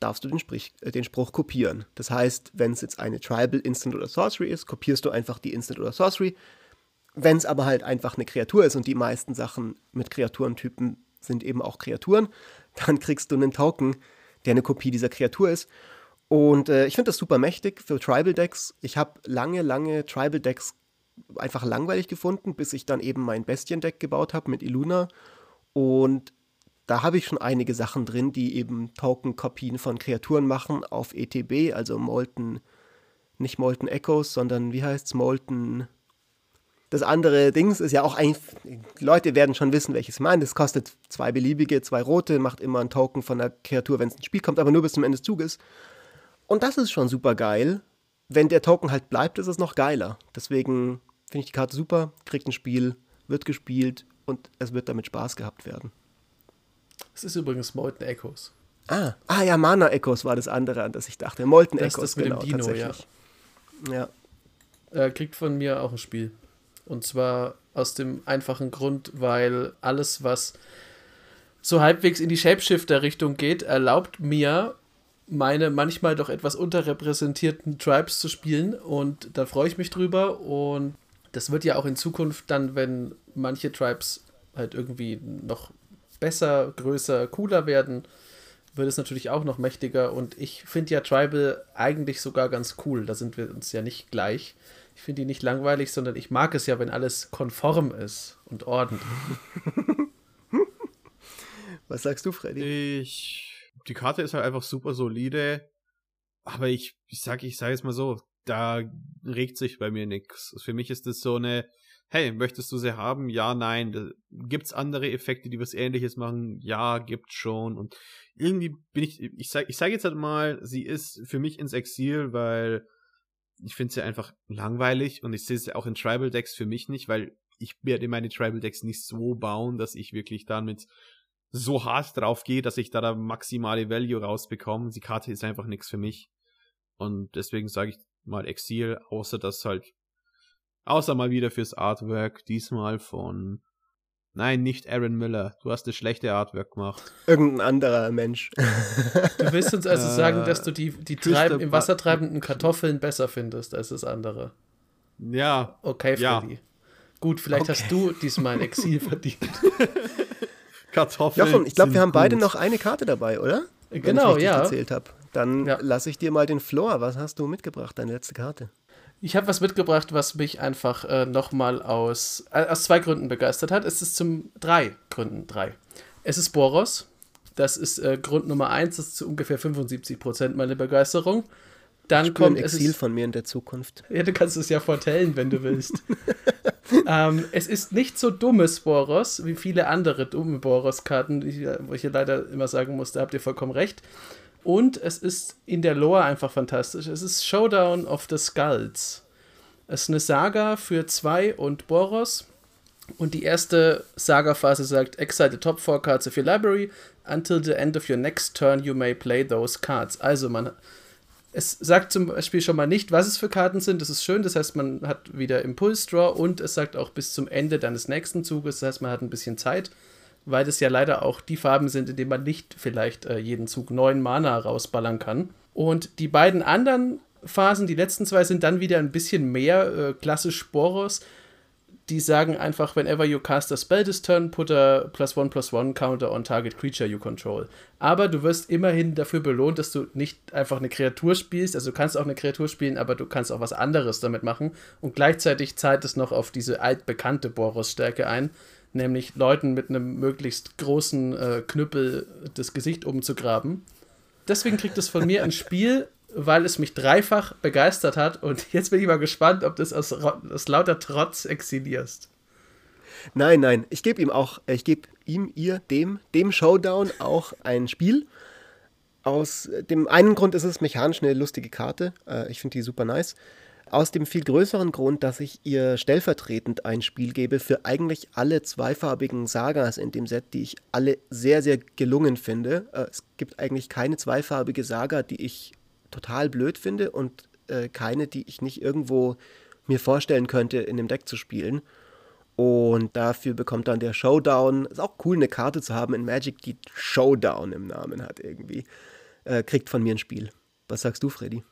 darfst du den, Sprich, äh, den Spruch kopieren. Das heißt, wenn es jetzt eine Tribal, Instant oder Sorcery ist, kopierst du einfach die Instant oder Sorcery. Wenn es aber halt einfach eine Kreatur ist und die meisten Sachen mit Kreaturentypen sind eben auch Kreaturen, <laughs> dann kriegst du einen Token, der eine Kopie dieser Kreatur ist. Und äh, ich finde das super mächtig für Tribal Decks. Ich habe lange, lange Tribal Decks einfach langweilig gefunden, bis ich dann eben mein Bestien-Deck gebaut habe mit Iluna. Und da habe ich schon einige Sachen drin, die eben Token-Kopien von Kreaturen machen auf ETB, also Molten, nicht Molten Echoes, sondern wie heißt es, Molten. Das andere Dings ist ja auch eigentlich, Leute werden schon wissen, welches ich meine. Das kostet zwei beliebige, zwei rote, macht immer ein Token von der Kreatur, wenn es ins Spiel kommt, aber nur bis zum Ende des Zuges. Und das ist schon super geil. Wenn der Token halt bleibt, ist es noch geiler. Deswegen finde ich die Karte super, kriegt ein Spiel, wird gespielt und es wird damit Spaß gehabt werden. Es ist übrigens Molten Echoes. Ah, ah ja, Mana Echoes war das andere, an das ich dachte. Molten Das ist Echoes, das mit dem genau, Dino, tatsächlich. Ja. Äh, kriegt von mir auch ein Spiel. Und zwar aus dem einfachen Grund, weil alles, was so halbwegs in die Shapeshifter-Richtung geht, erlaubt mir, meine manchmal doch etwas unterrepräsentierten Tribes zu spielen. Und da freue ich mich drüber. Und das wird ja auch in Zukunft dann, wenn manche Tribes halt irgendwie noch besser, größer, cooler werden, wird es natürlich auch noch mächtiger. Und ich finde ja Tribal eigentlich sogar ganz cool. Da sind wir uns ja nicht gleich. Ich finde die nicht langweilig, sondern ich mag es ja, wenn alles konform ist und ordentlich. <laughs> Was sagst du, Freddy? Ich. Die Karte ist halt einfach super solide. Aber ich, ich sag, ich sag jetzt mal so, da regt sich bei mir nichts. Für mich ist das so eine, hey, möchtest du sie haben? Ja, nein. Gibt's andere Effekte, die was ähnliches machen? Ja, gibt's schon. Und irgendwie bin ich, ich sag, ich sag jetzt halt mal, sie ist für mich ins Exil, weil ich finde sie einfach langweilig und ich sehe sie auch in Tribal Decks für mich nicht, weil ich werde meine Tribal Decks nicht so bauen, dass ich wirklich damit so hart drauf gehe, dass ich da da maximale Value rausbekomme. Die Karte ist einfach nichts für mich. Und deswegen sage ich mal Exil, außer dass halt, außer mal wieder fürs Artwork, diesmal von, nein, nicht Aaron Miller. Du hast das schlechte Artwork gemacht. Irgendein anderer Mensch. Du willst uns also Äh, sagen, dass du die, die Christoph treib, im Wasser treibenden Kartoffeln besser findest als das andere. Ja, Okay, Ja. Freddy. Gut, vielleicht hast du diesmal ein Exil <laughs> verdient. Kartoffeln. Jochen, ich glaube, wir haben beide gut. noch eine Karte dabei, oder? Wenn Genau, ich ja. gezählt habe. Dann Ja. lasse ich dir mal den Floor. Was hast du mitgebracht, deine letzte Karte? Ich habe was mitgebracht, was mich einfach äh, nochmal aus, äh, aus zwei Gründen begeistert hat. Es ist zum drei Gründen drei. Es ist Boros. Das ist äh, Grund Nummer eins. Das ist zu ungefähr 75 Prozent meine Begeisterung. Dann ein kommt es Exil ist, von mir in der Zukunft. Ja, du kannst es ja vortellen, wenn du willst. <laughs> ähm, es ist nicht so dummes Boros wie viele andere dumme Boros-Karten, ich- wo ich ja leider immer sagen musste, habt ihr vollkommen recht. Und es ist in der Lore einfach fantastisch. Es ist Showdown of the Skulls. Es ist eine Saga für zwei und Boros. Und die erste Saga-Phase sagt, exile the top four cards of your library. Until the end of your next turn you may play those cards. Also man es sagt zum Beispiel schon mal nicht, was es für Karten sind. Das ist schön. Das heißt, man hat wieder Impulsdraw und es sagt auch bis zum Ende deines nächsten Zuges. Das heißt, man hat ein bisschen Zeit, weil das ja leider auch die Farben sind, in denen man nicht vielleicht äh, jeden Zug neun Mana rausballern kann. Und die beiden anderen Phasen, die letzten zwei, sind dann wieder ein bisschen mehr äh, klassisch Boros. Die sagen einfach, whenever you cast a spell this turn, put a plus one plus one counter on target creature you control. Aber du wirst immerhin dafür belohnt, dass du nicht einfach eine Kreatur spielst. Also du kannst auch eine Kreatur spielen, aber du kannst auch was anderes damit machen. Und gleichzeitig zahlt es noch auf diese altbekannte Boros-Stärke ein, nämlich Leuten mit einem möglichst großen äh, Knüppel das Gesicht umzugraben. Deswegen kriegt es von mir ein <laughs> Spiel, weil es mich dreifach begeistert hat. Und jetzt bin ich mal gespannt, ob du es aus, aus lauter Trotz exilierst. Nein, nein, ich gebe ihm auch, ich gebe ihm, ihr, dem, dem Showdown auch ein Spiel. Aus dem einen Grund ist es mechanisch eine lustige Karte. Äh, ich finde die super nice. Aus dem viel größeren Grund, dass ich ihr stellvertretend ein Spiel gebe für eigentlich alle zweifarbigen Sagas in dem Set, die ich alle sehr, sehr gelungen finde. Äh, es gibt eigentlich keine zweifarbige Saga, die ich total blöd finde und äh, keine, die ich nicht irgendwo mir vorstellen könnte, in dem Deck zu spielen. Und dafür bekommt dann der Showdown, ist auch cool, eine Karte zu haben in Magic, die Showdown im Namen hat irgendwie, äh, kriegt von mir ein Spiel. Was sagst du, Freddy?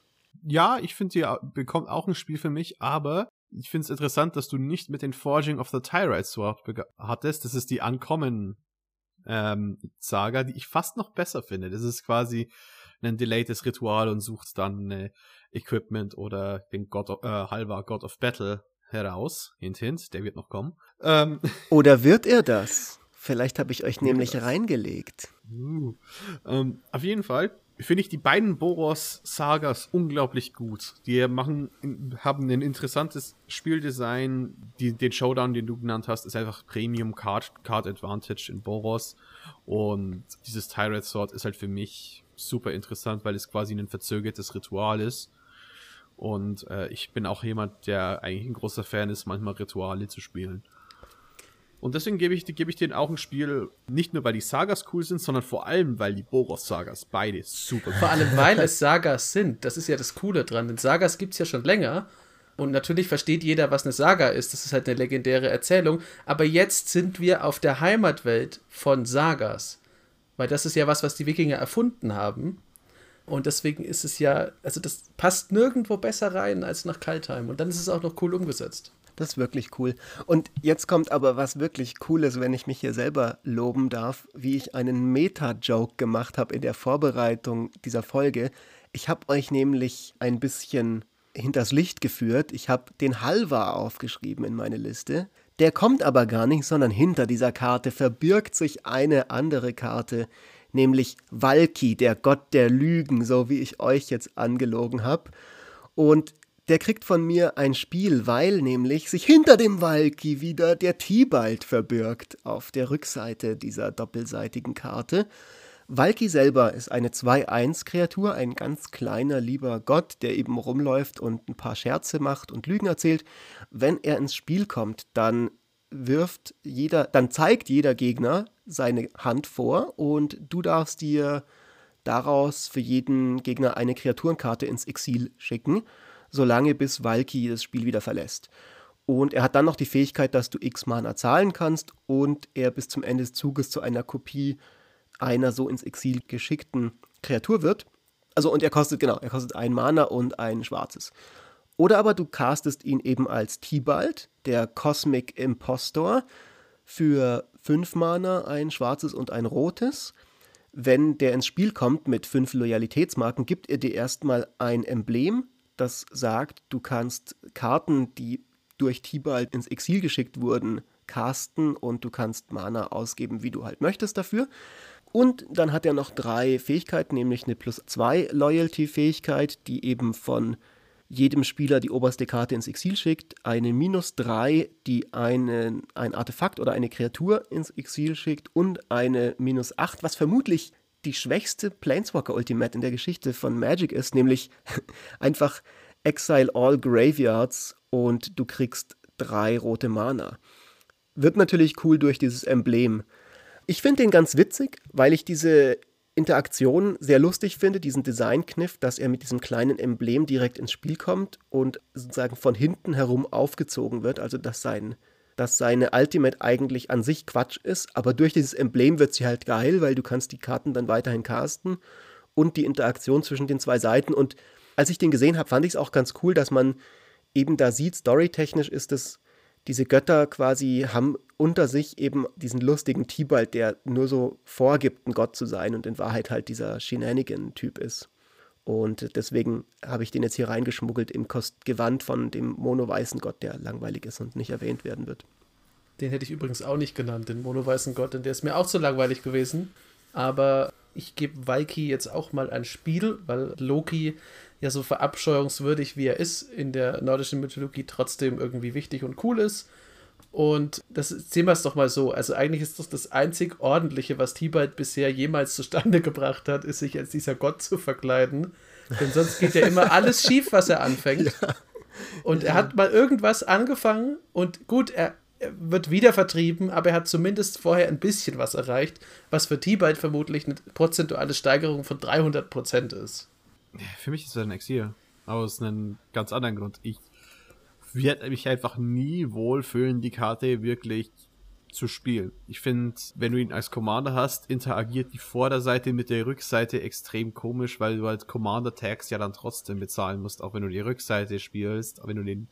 Ja, ich finde, sie bekommt auch ein Spiel für mich, aber ich finde es interessant, dass du nicht mit den Forging of the Tyrite Sword hattest. Das ist die Uncommon ähm, Saga, die ich fast noch besser finde. Das ist quasi ein delayedes Ritual und sucht dann äh, Equipment oder den God of, äh, Halva God of Battle heraus. Hint, hint, der wird noch kommen. Ähm. <laughs> Oder wird er das? Vielleicht habe ich euch nämlich reingelegt. Uh, ähm, auf jeden Fall finde ich die beiden Boros-Sagas unglaublich gut. Die machen, haben ein interessantes Spieldesign. Die, den Showdown, den du genannt hast, ist einfach Premium Card, Card Advantage in Boros. Und dieses Tyrant Sword ist halt für mich super interessant, weil es quasi ein verzögertes Ritual ist. Und äh, ich bin auch jemand, der eigentlich ein großer Fan ist, manchmal Rituale zu spielen. Und deswegen gebe ich, gebe ich denen auch ein Spiel, nicht nur weil die Sagas cool sind, sondern vor allem, weil die Boros-Sagas beide super Vor allem, weil es <laughs> Sagas sind. Das ist ja das Coole dran. Denn Sagas gibt es ja schon länger. Und natürlich versteht jeder, was eine Saga ist. Das ist halt eine legendäre Erzählung. Aber jetzt sind wir auf der Heimatwelt von Sagas. Weil das ist ja was, was die Wikinger erfunden haben. Und deswegen ist es ja, also das passt nirgendwo besser rein als nach Kaltheim. Und dann ist es auch noch cool umgesetzt. Das ist wirklich cool. Und jetzt kommt aber was wirklich Cooles, wenn ich mich hier selber loben darf, wie ich einen Meta-Joke gemacht habe in der Vorbereitung dieser Folge. Ich habe euch nämlich ein bisschen hinters Licht geführt. Ich habe den Halva aufgeschrieben in meine Liste. Der kommt aber gar nicht, sondern hinter dieser Karte verbirgt sich eine andere Karte, nämlich Valki, der Gott der Lügen, so wie ich euch jetzt angelogen habe. Und der kriegt von mir ein Spiel, weil nämlich sich hinter dem Valky wieder der Tibalt verbirgt auf der Rückseite dieser doppelseitigen Karte. Valky selber ist eine 2-1-Kreatur, ein ganz kleiner, lieber Gott, der eben rumläuft und ein paar Scherze macht und Lügen erzählt. Wenn er ins Spiel kommt, dann wirft jeder, dann zeigt jeder Gegner seine Hand vor und du darfst dir daraus für jeden Gegner eine Kreaturenkarte ins Exil schicken solange bis Valky das Spiel wieder verlässt. Und er hat dann noch die Fähigkeit, dass du x Mana zahlen kannst und er bis zum Ende des Zuges zu einer Kopie einer so ins Exil geschickten Kreatur wird. Also und er kostet, genau, er kostet ein Mana und ein schwarzes. Oder aber du castest ihn eben als Tibalt, der Cosmic Impostor, für fünf Mana, ein schwarzes und ein rotes. Wenn der ins Spiel kommt mit fünf Loyalitätsmarken, gibt er dir erstmal ein Emblem, das sagt, du kannst Karten, die durch Tibalt ins Exil geschickt wurden, casten und du kannst Mana ausgeben, wie du halt möchtest dafür. Und dann hat er noch drei Fähigkeiten, nämlich eine plus 2 Loyalty-Fähigkeit, die eben von jedem Spieler die oberste Karte ins Exil schickt, eine minus 3, die einen, ein Artefakt oder eine Kreatur ins Exil schickt und eine minus 8, was vermutlich die schwächste Planeswalker Ultimate in der Geschichte von Magic ist, nämlich <laughs> einfach Exile All Graveyards und du kriegst drei rote Mana. Wird natürlich cool durch dieses Emblem. Ich finde den ganz witzig, weil ich diese Interaktion sehr lustig finde, diesen Designkniff, dass er mit diesem kleinen Emblem direkt ins Spiel kommt und sozusagen von hinten herum aufgezogen wird, also dass sein dass seine Ultimate eigentlich an sich Quatsch ist, aber durch dieses Emblem wird sie halt geil, weil du kannst die Karten dann weiterhin casten und die Interaktion zwischen den zwei Seiten. Und als ich den gesehen habe, fand ich es auch ganz cool, dass man eben da sieht, storytechnisch ist es, diese Götter quasi haben unter sich eben diesen lustigen Tibalt, der nur so vorgibt, ein Gott zu sein und in Wahrheit halt dieser Shenanigan-Typ ist. Und deswegen habe ich den jetzt hier reingeschmuggelt im Gewand von dem mono-weißen Gott, der langweilig ist und nicht erwähnt werden wird. Den hätte ich übrigens auch nicht genannt, den mono-weißen Gott, denn der ist mir auch zu langweilig gewesen. Aber ich gebe Valky jetzt auch mal ein Spiel, weil Loki ja so verabscheuungswürdig wie er ist in der nordischen Mythologie trotzdem irgendwie wichtig und cool ist. Und das sehen wir es doch mal so. Also eigentlich ist das das einzig Ordentliche, was Tibalt bisher jemals zustande <laughs> gebracht hat, ist sich als dieser Gott zu verkleiden. Denn sonst geht ja immer alles <laughs> schief, was er anfängt. Ja. Und er hat mal irgendwas angefangen und gut, er, er wird wieder vertrieben, aber er hat zumindest vorher ein bisschen was erreicht, was für T-Byte vermutlich eine prozentuale Steigerung von 300% ist. Für mich ist er ein Exil. Aus einem ganz anderen Grund. Ich werde mich einfach nie wohlfühlen, die Karte wirklich zu spielen. Ich finde, wenn du ihn als Commander hast, interagiert die Vorderseite mit der Rückseite extrem komisch, weil du halt Commander-Tags ja dann trotzdem bezahlen musst, auch wenn du die Rückseite spielst, auch wenn du den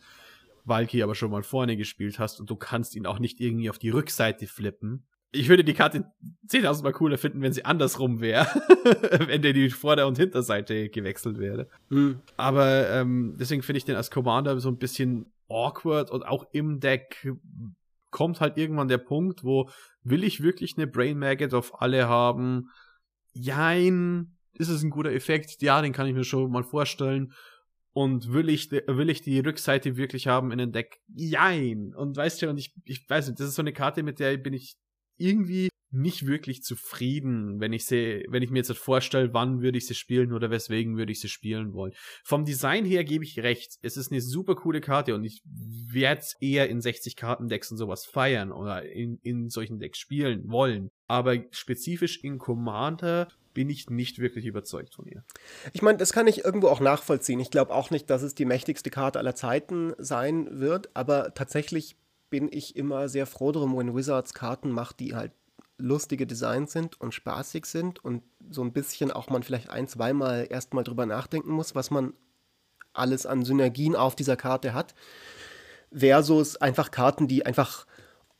Valky aber schon mal vorne gespielt hast und du kannst ihn auch nicht irgendwie auf die Rückseite flippen. Ich würde die Karte 10.000 Mal cooler finden, wenn sie andersrum wäre, <laughs> wenn der die Vorder- und Hinterseite gewechselt wäre. Mhm. Aber ähm, deswegen finde ich den als Commander so ein bisschen awkward und auch im Deck kommt halt irgendwann der Punkt, wo will ich wirklich eine Brain Maggot auf alle haben? Jein, ist es ein guter Effekt? Ja, den kann ich mir schon mal vorstellen. Und will ich, will ich die Rückseite wirklich haben in den Deck? Jein. Und weißt du, und ich, ich weiß nicht, das ist so eine Karte, mit der bin ich irgendwie nicht wirklich zufrieden, wenn ich sie, wenn ich mir jetzt vorstelle, wann würde ich sie spielen oder weswegen würde ich sie spielen wollen. Vom Design her gebe ich recht. Es ist eine super coole Karte und ich werde es eher in 60 Kartendecks und sowas feiern oder in, in solchen Decks spielen wollen. Aber spezifisch in Commander bin ich nicht wirklich überzeugt von ihr. Ich meine, das kann ich irgendwo auch nachvollziehen. Ich glaube auch nicht, dass es die mächtigste Karte aller Zeiten sein wird, aber tatsächlich bin ich immer sehr froh drum, wenn Wizards Karten macht, die halt lustige Designs sind und spaßig sind und so ein bisschen auch man vielleicht ein, zweimal erstmal drüber nachdenken muss, was man alles an Synergien auf dieser Karte hat, versus einfach Karten, die einfach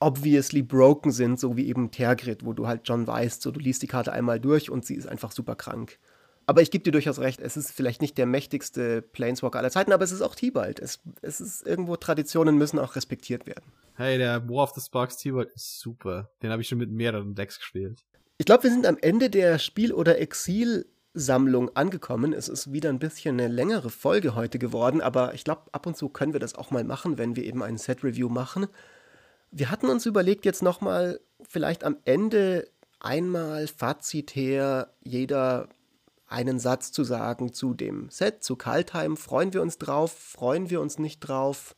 obviously broken sind, so wie eben Tergrid, wo du halt schon weißt, so du liest die Karte einmal durch und sie ist einfach super krank. Aber ich gebe dir durchaus recht, es ist vielleicht nicht der mächtigste Planeswalker aller Zeiten, aber es ist auch Tibalt. Es, es ist irgendwo, Traditionen müssen auch respektiert werden. Hey, der War of the Sparks Tibalt ist super. Den habe ich schon mit mehreren Decks gespielt. Ich glaube, wir sind am Ende der Spiel- oder Exil-Sammlung angekommen. Es ist wieder ein bisschen eine längere Folge heute geworden, aber ich glaube, ab und zu können wir das auch mal machen, wenn wir eben ein Set-Review machen. Wir hatten uns überlegt, jetzt nochmal vielleicht am Ende einmal fazitär jeder einen Satz zu sagen zu dem Set, zu Kaltheim. Freuen wir uns drauf? Freuen wir uns nicht drauf?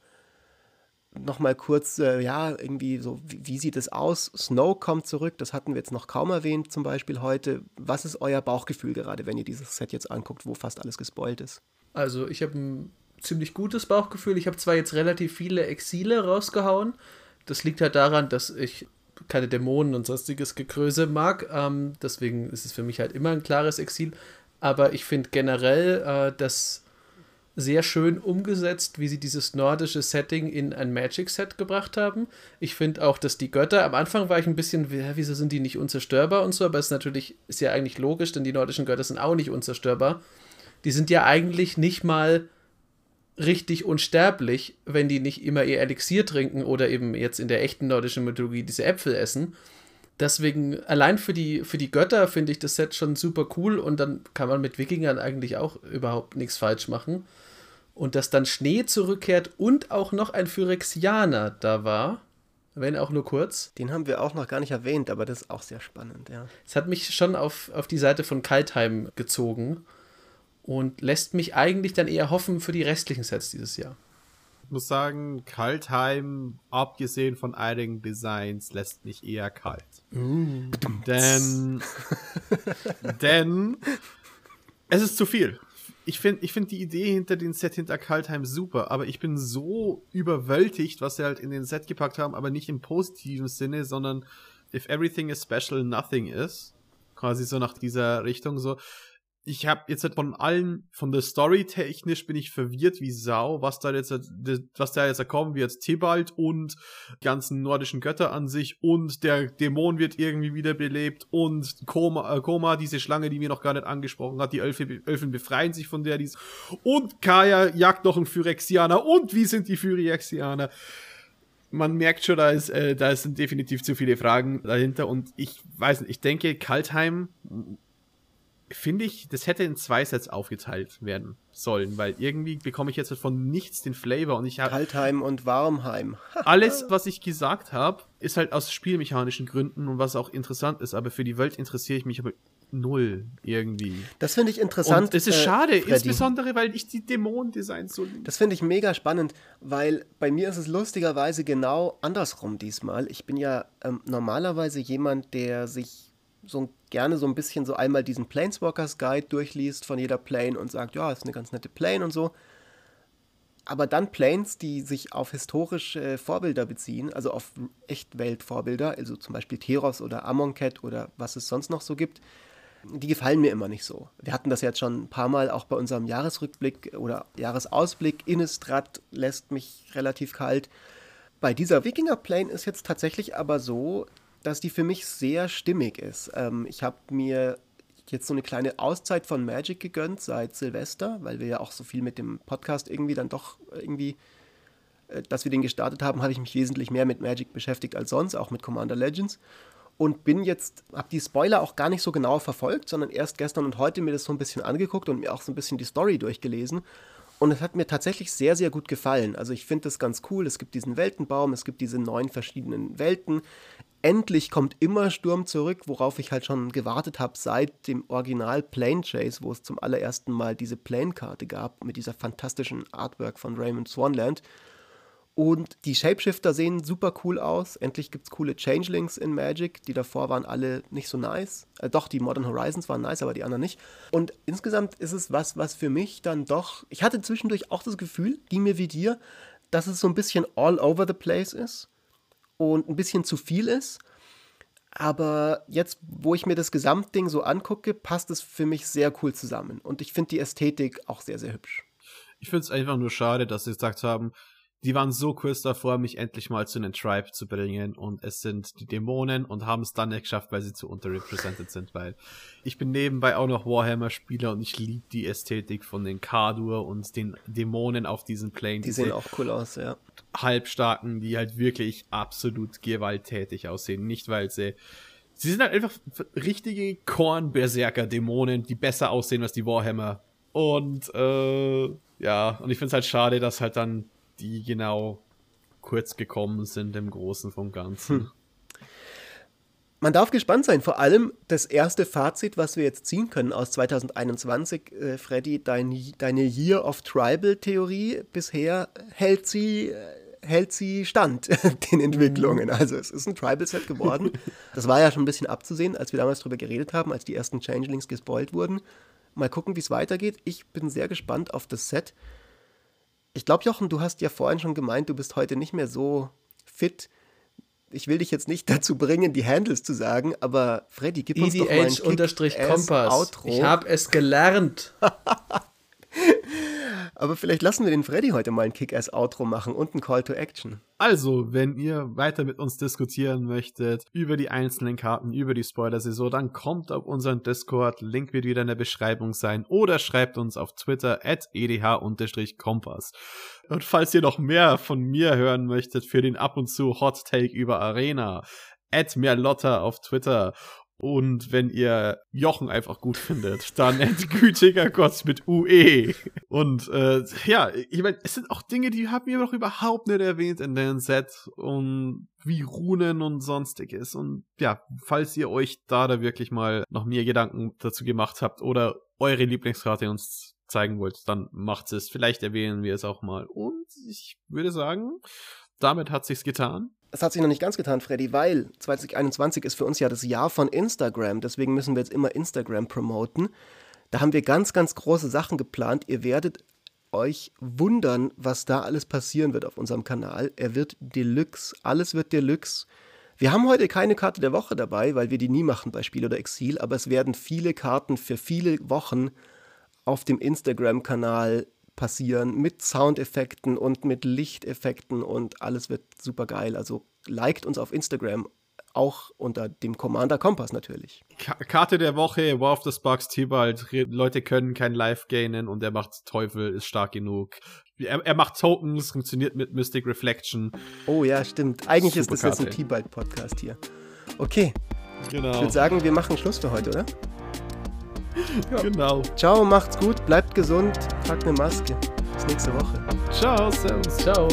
Nochmal kurz, äh, ja, irgendwie so, wie, wie, sieht es aus? Snow kommt zurück, das hatten wir jetzt noch kaum erwähnt, zum Beispiel heute. Was ist euer Bauchgefühl gerade, wenn ihr dieses Set jetzt anguckt, wo fast alles gespoilt ist? Also, ich habe ein ziemlich gutes Bauchgefühl. Ich habe zwar jetzt relativ viele Exile rausgehauen. Das liegt halt daran, dass ich keine Dämonen und sonstiges Gekröse mag. Ähm, deswegen ist es für mich halt immer ein klares Exil. Aber ich finde generell äh, das sehr schön umgesetzt, wie sie dieses nordische Setting in ein Magic-Set gebracht haben. Ich finde auch, dass die Götter, am Anfang war ich ein bisschen, wieso sind die nicht unzerstörbar und so, aber es ist natürlich, ist ja eigentlich logisch, denn die nordischen Götter sind auch nicht unzerstörbar. Die sind ja eigentlich nicht mal richtig unsterblich, wenn die nicht immer ihr Elixier trinken oder eben jetzt in der echten nordischen Mythologie diese Äpfel essen. Deswegen, allein für die, für die Götter finde ich das Set schon super cool und dann kann man mit Wikingern eigentlich auch überhaupt nichts falsch machen. Und dass dann Schnee zurückkehrt und auch noch ein Phyrexianer da war, wenn auch nur kurz. Den haben wir auch noch gar nicht erwähnt, aber das ist auch sehr spannend, ja. Es hat mich schon auf, auf die Seite von Kaltheim gezogen und lässt mich eigentlich dann eher hoffen für die restlichen Sets dieses Jahr. Ich muss sagen, Kaltheim, abgesehen von einigen Designs, lässt mich eher kalt. Uh. Denn, <laughs> denn es ist zu viel. Ich finde ich find die Idee hinter dem Set hinter Kaltheim super, aber ich bin so überwältigt, was sie halt in den Set gepackt haben, aber nicht im positiven Sinne, sondern if everything is special, nothing is. Quasi so nach dieser Richtung so ich habe jetzt halt von allen, von der Story technisch bin ich verwirrt wie Sau, was da jetzt, was da jetzt kommen wird. Tibalt und ganzen nordischen Götter an sich und der Dämon wird irgendwie wiederbelebt und Koma, äh, Koma, diese Schlange, die mir noch gar nicht angesprochen hat, die Elfe, Elfen befreien sich von der, dies und Kaya jagt noch einen Phyrexianer und wie sind die Phyrexianer? man merkt schon, da ist, äh, da sind definitiv zu viele Fragen dahinter und ich weiß nicht, ich denke, Kaltheim finde ich, das hätte in zwei Sets aufgeteilt werden sollen, weil irgendwie bekomme ich jetzt von nichts den Flavor und ich habe Kaltheim und Warmheim. <laughs> alles, was ich gesagt habe, ist halt aus spielmechanischen Gründen und was auch interessant ist, aber für die Welt interessiere ich mich aber null irgendwie. Das finde ich interessant. Und es ist äh, schade, Freddy. insbesondere weil ich die Dämonendesigns so liebe. Das finde ich mega spannend, weil bei mir ist es lustigerweise genau andersrum diesmal. Ich bin ja ähm, normalerweise jemand, der sich so gerne so ein bisschen so einmal diesen Planeswalkers Guide durchliest von jeder Plane und sagt, ja, ist eine ganz nette Plane und so. Aber dann Planes, die sich auf historische Vorbilder beziehen, also auf Echtweltvorbilder, also zum Beispiel Teros oder Amonkhet oder was es sonst noch so gibt, die gefallen mir immer nicht so. Wir hatten das jetzt schon ein paar Mal auch bei unserem Jahresrückblick oder Jahresausblick. Innistrad lässt mich relativ kalt. Bei dieser Wikinger Plane ist jetzt tatsächlich aber so, dass die für mich sehr stimmig ist. Ähm, ich habe mir jetzt so eine kleine Auszeit von Magic gegönnt seit Silvester, weil wir ja auch so viel mit dem Podcast irgendwie dann doch irgendwie, äh, dass wir den gestartet haben, habe ich mich wesentlich mehr mit Magic beschäftigt als sonst, auch mit Commander Legends. Und bin jetzt, habe die Spoiler auch gar nicht so genau verfolgt, sondern erst gestern und heute mir das so ein bisschen angeguckt und mir auch so ein bisschen die Story durchgelesen. Und es hat mir tatsächlich sehr, sehr gut gefallen. Also ich finde das ganz cool. Es gibt diesen Weltenbaum, es gibt diese neun verschiedenen Welten endlich kommt immer Sturm zurück, worauf ich halt schon gewartet habe seit dem Original Plane Chase, wo es zum allerersten Mal diese Plane-Karte gab mit dieser fantastischen Artwork von Raymond Swanland. Und die Shapeshifter sehen super cool aus. Endlich gibt es coole Changelings in Magic. Die davor waren alle nicht so nice. Äh, doch, die Modern Horizons waren nice, aber die anderen nicht. Und insgesamt ist es was, was für mich dann doch. Ich hatte zwischendurch auch das Gefühl, ging mir wie dir, dass es so ein bisschen all over the place ist und ein bisschen zu viel ist. Aber jetzt, wo ich mir das Gesamtding so angucke, passt es für mich sehr cool zusammen. Und ich finde die Ästhetik auch sehr, sehr hübsch. Ich finde es einfach nur schade, dass sie gesagt haben, die waren so kurz davor, mich endlich mal zu einem Tribe zu bringen und es sind die Dämonen und haben es dann nicht geschafft, weil sie zu unterrepresented sind, weil ich bin nebenbei auch noch Warhammer-Spieler und ich liebe die Ästhetik von den Kadur und den Dämonen auf diesen Plane. Die sehen auch cool aus, ja. Halbstarken, die halt wirklich absolut gewalttätig aussehen. Nicht, weil sie Sie sind halt einfach richtige Korn-Berserker-Dämonen, die besser aussehen als die Warhammer. Und äh, ja, und ich finde es halt schade, dass halt dann die genau kurz gekommen sind im Großen vom Ganzen. Hm. Man darf gespannt sein. Vor allem das erste Fazit, was wir jetzt ziehen können aus 2021, äh, Freddy, dein, deine Year of Tribal-Theorie bisher hält sie. Äh, hält sie stand, <laughs> den Entwicklungen. Also es ist ein Tribal-Set geworden. Das war ja schon ein bisschen abzusehen, als wir damals darüber geredet haben, als die ersten Changelings gespoilt wurden. Mal gucken, wie es weitergeht. Ich bin sehr gespannt auf das Set. Ich glaube, Jochen, du hast ja vorhin schon gemeint, du bist heute nicht mehr so fit. Ich will dich jetzt nicht <laughs> dazu bringen, die Handles zu sagen, aber Freddy, gib uns doch mal ein Kompass. Ich habe es gelernt. <laughs> Aber vielleicht lassen wir den Freddy heute mal ein Kick-Ass-Outro machen und ein Call to Action. Also, wenn ihr weiter mit uns diskutieren möchtet über die einzelnen Karten, über die Spoiler-Saison, dann kommt auf unseren Discord. Link wird wieder in der Beschreibung sein. Oder schreibt uns auf Twitter at edh-kompass. Und falls ihr noch mehr von mir hören möchtet für den ab und zu Hot Take über Arena, at Merlotta auf Twitter und wenn ihr Jochen einfach gut findet, dann <laughs> entgütiger Gott mit UE. Und äh, ja, ich meine, es sind auch Dinge, die haben wir noch überhaupt nicht erwähnt in dem Set und wie Runen und sonstiges. Und ja, falls ihr euch da da wirklich mal noch mehr Gedanken dazu gemacht habt oder eure Lieblingskarte uns zeigen wollt, dann macht es. Vielleicht erwähnen wir es auch mal. Und ich würde sagen, damit hat sich's getan. Es hat sich noch nicht ganz getan, Freddy, weil 2021 ist für uns ja das Jahr von Instagram. Deswegen müssen wir jetzt immer Instagram promoten. Da haben wir ganz, ganz große Sachen geplant. Ihr werdet euch wundern, was da alles passieren wird auf unserem Kanal. Er wird Deluxe. Alles wird Deluxe. Wir haben heute keine Karte der Woche dabei, weil wir die nie machen bei Spiel oder Exil, aber es werden viele Karten für viele Wochen auf dem Instagram-Kanal passieren mit Soundeffekten und mit Lichteffekten und alles wird super geil. Also liked uns auf Instagram, auch unter dem Commander Kompass natürlich. Karte der Woche, War of the Sparks Tibalt. Leute können kein Live gainen und er macht Teufel, ist stark genug. Er, er, macht Tokens, funktioniert mit Mystic Reflection. Oh ja, stimmt. Eigentlich Super ist das Karte. jetzt ein Tibalt-Podcast hier. Okay. Genau. Ich würde sagen, wir machen Schluss für heute, oder? Ja. Genau. Ciao, macht's gut, bleibt gesund, tragt eine Maske. Bis nächste Woche. Ciao, servus. Ciao.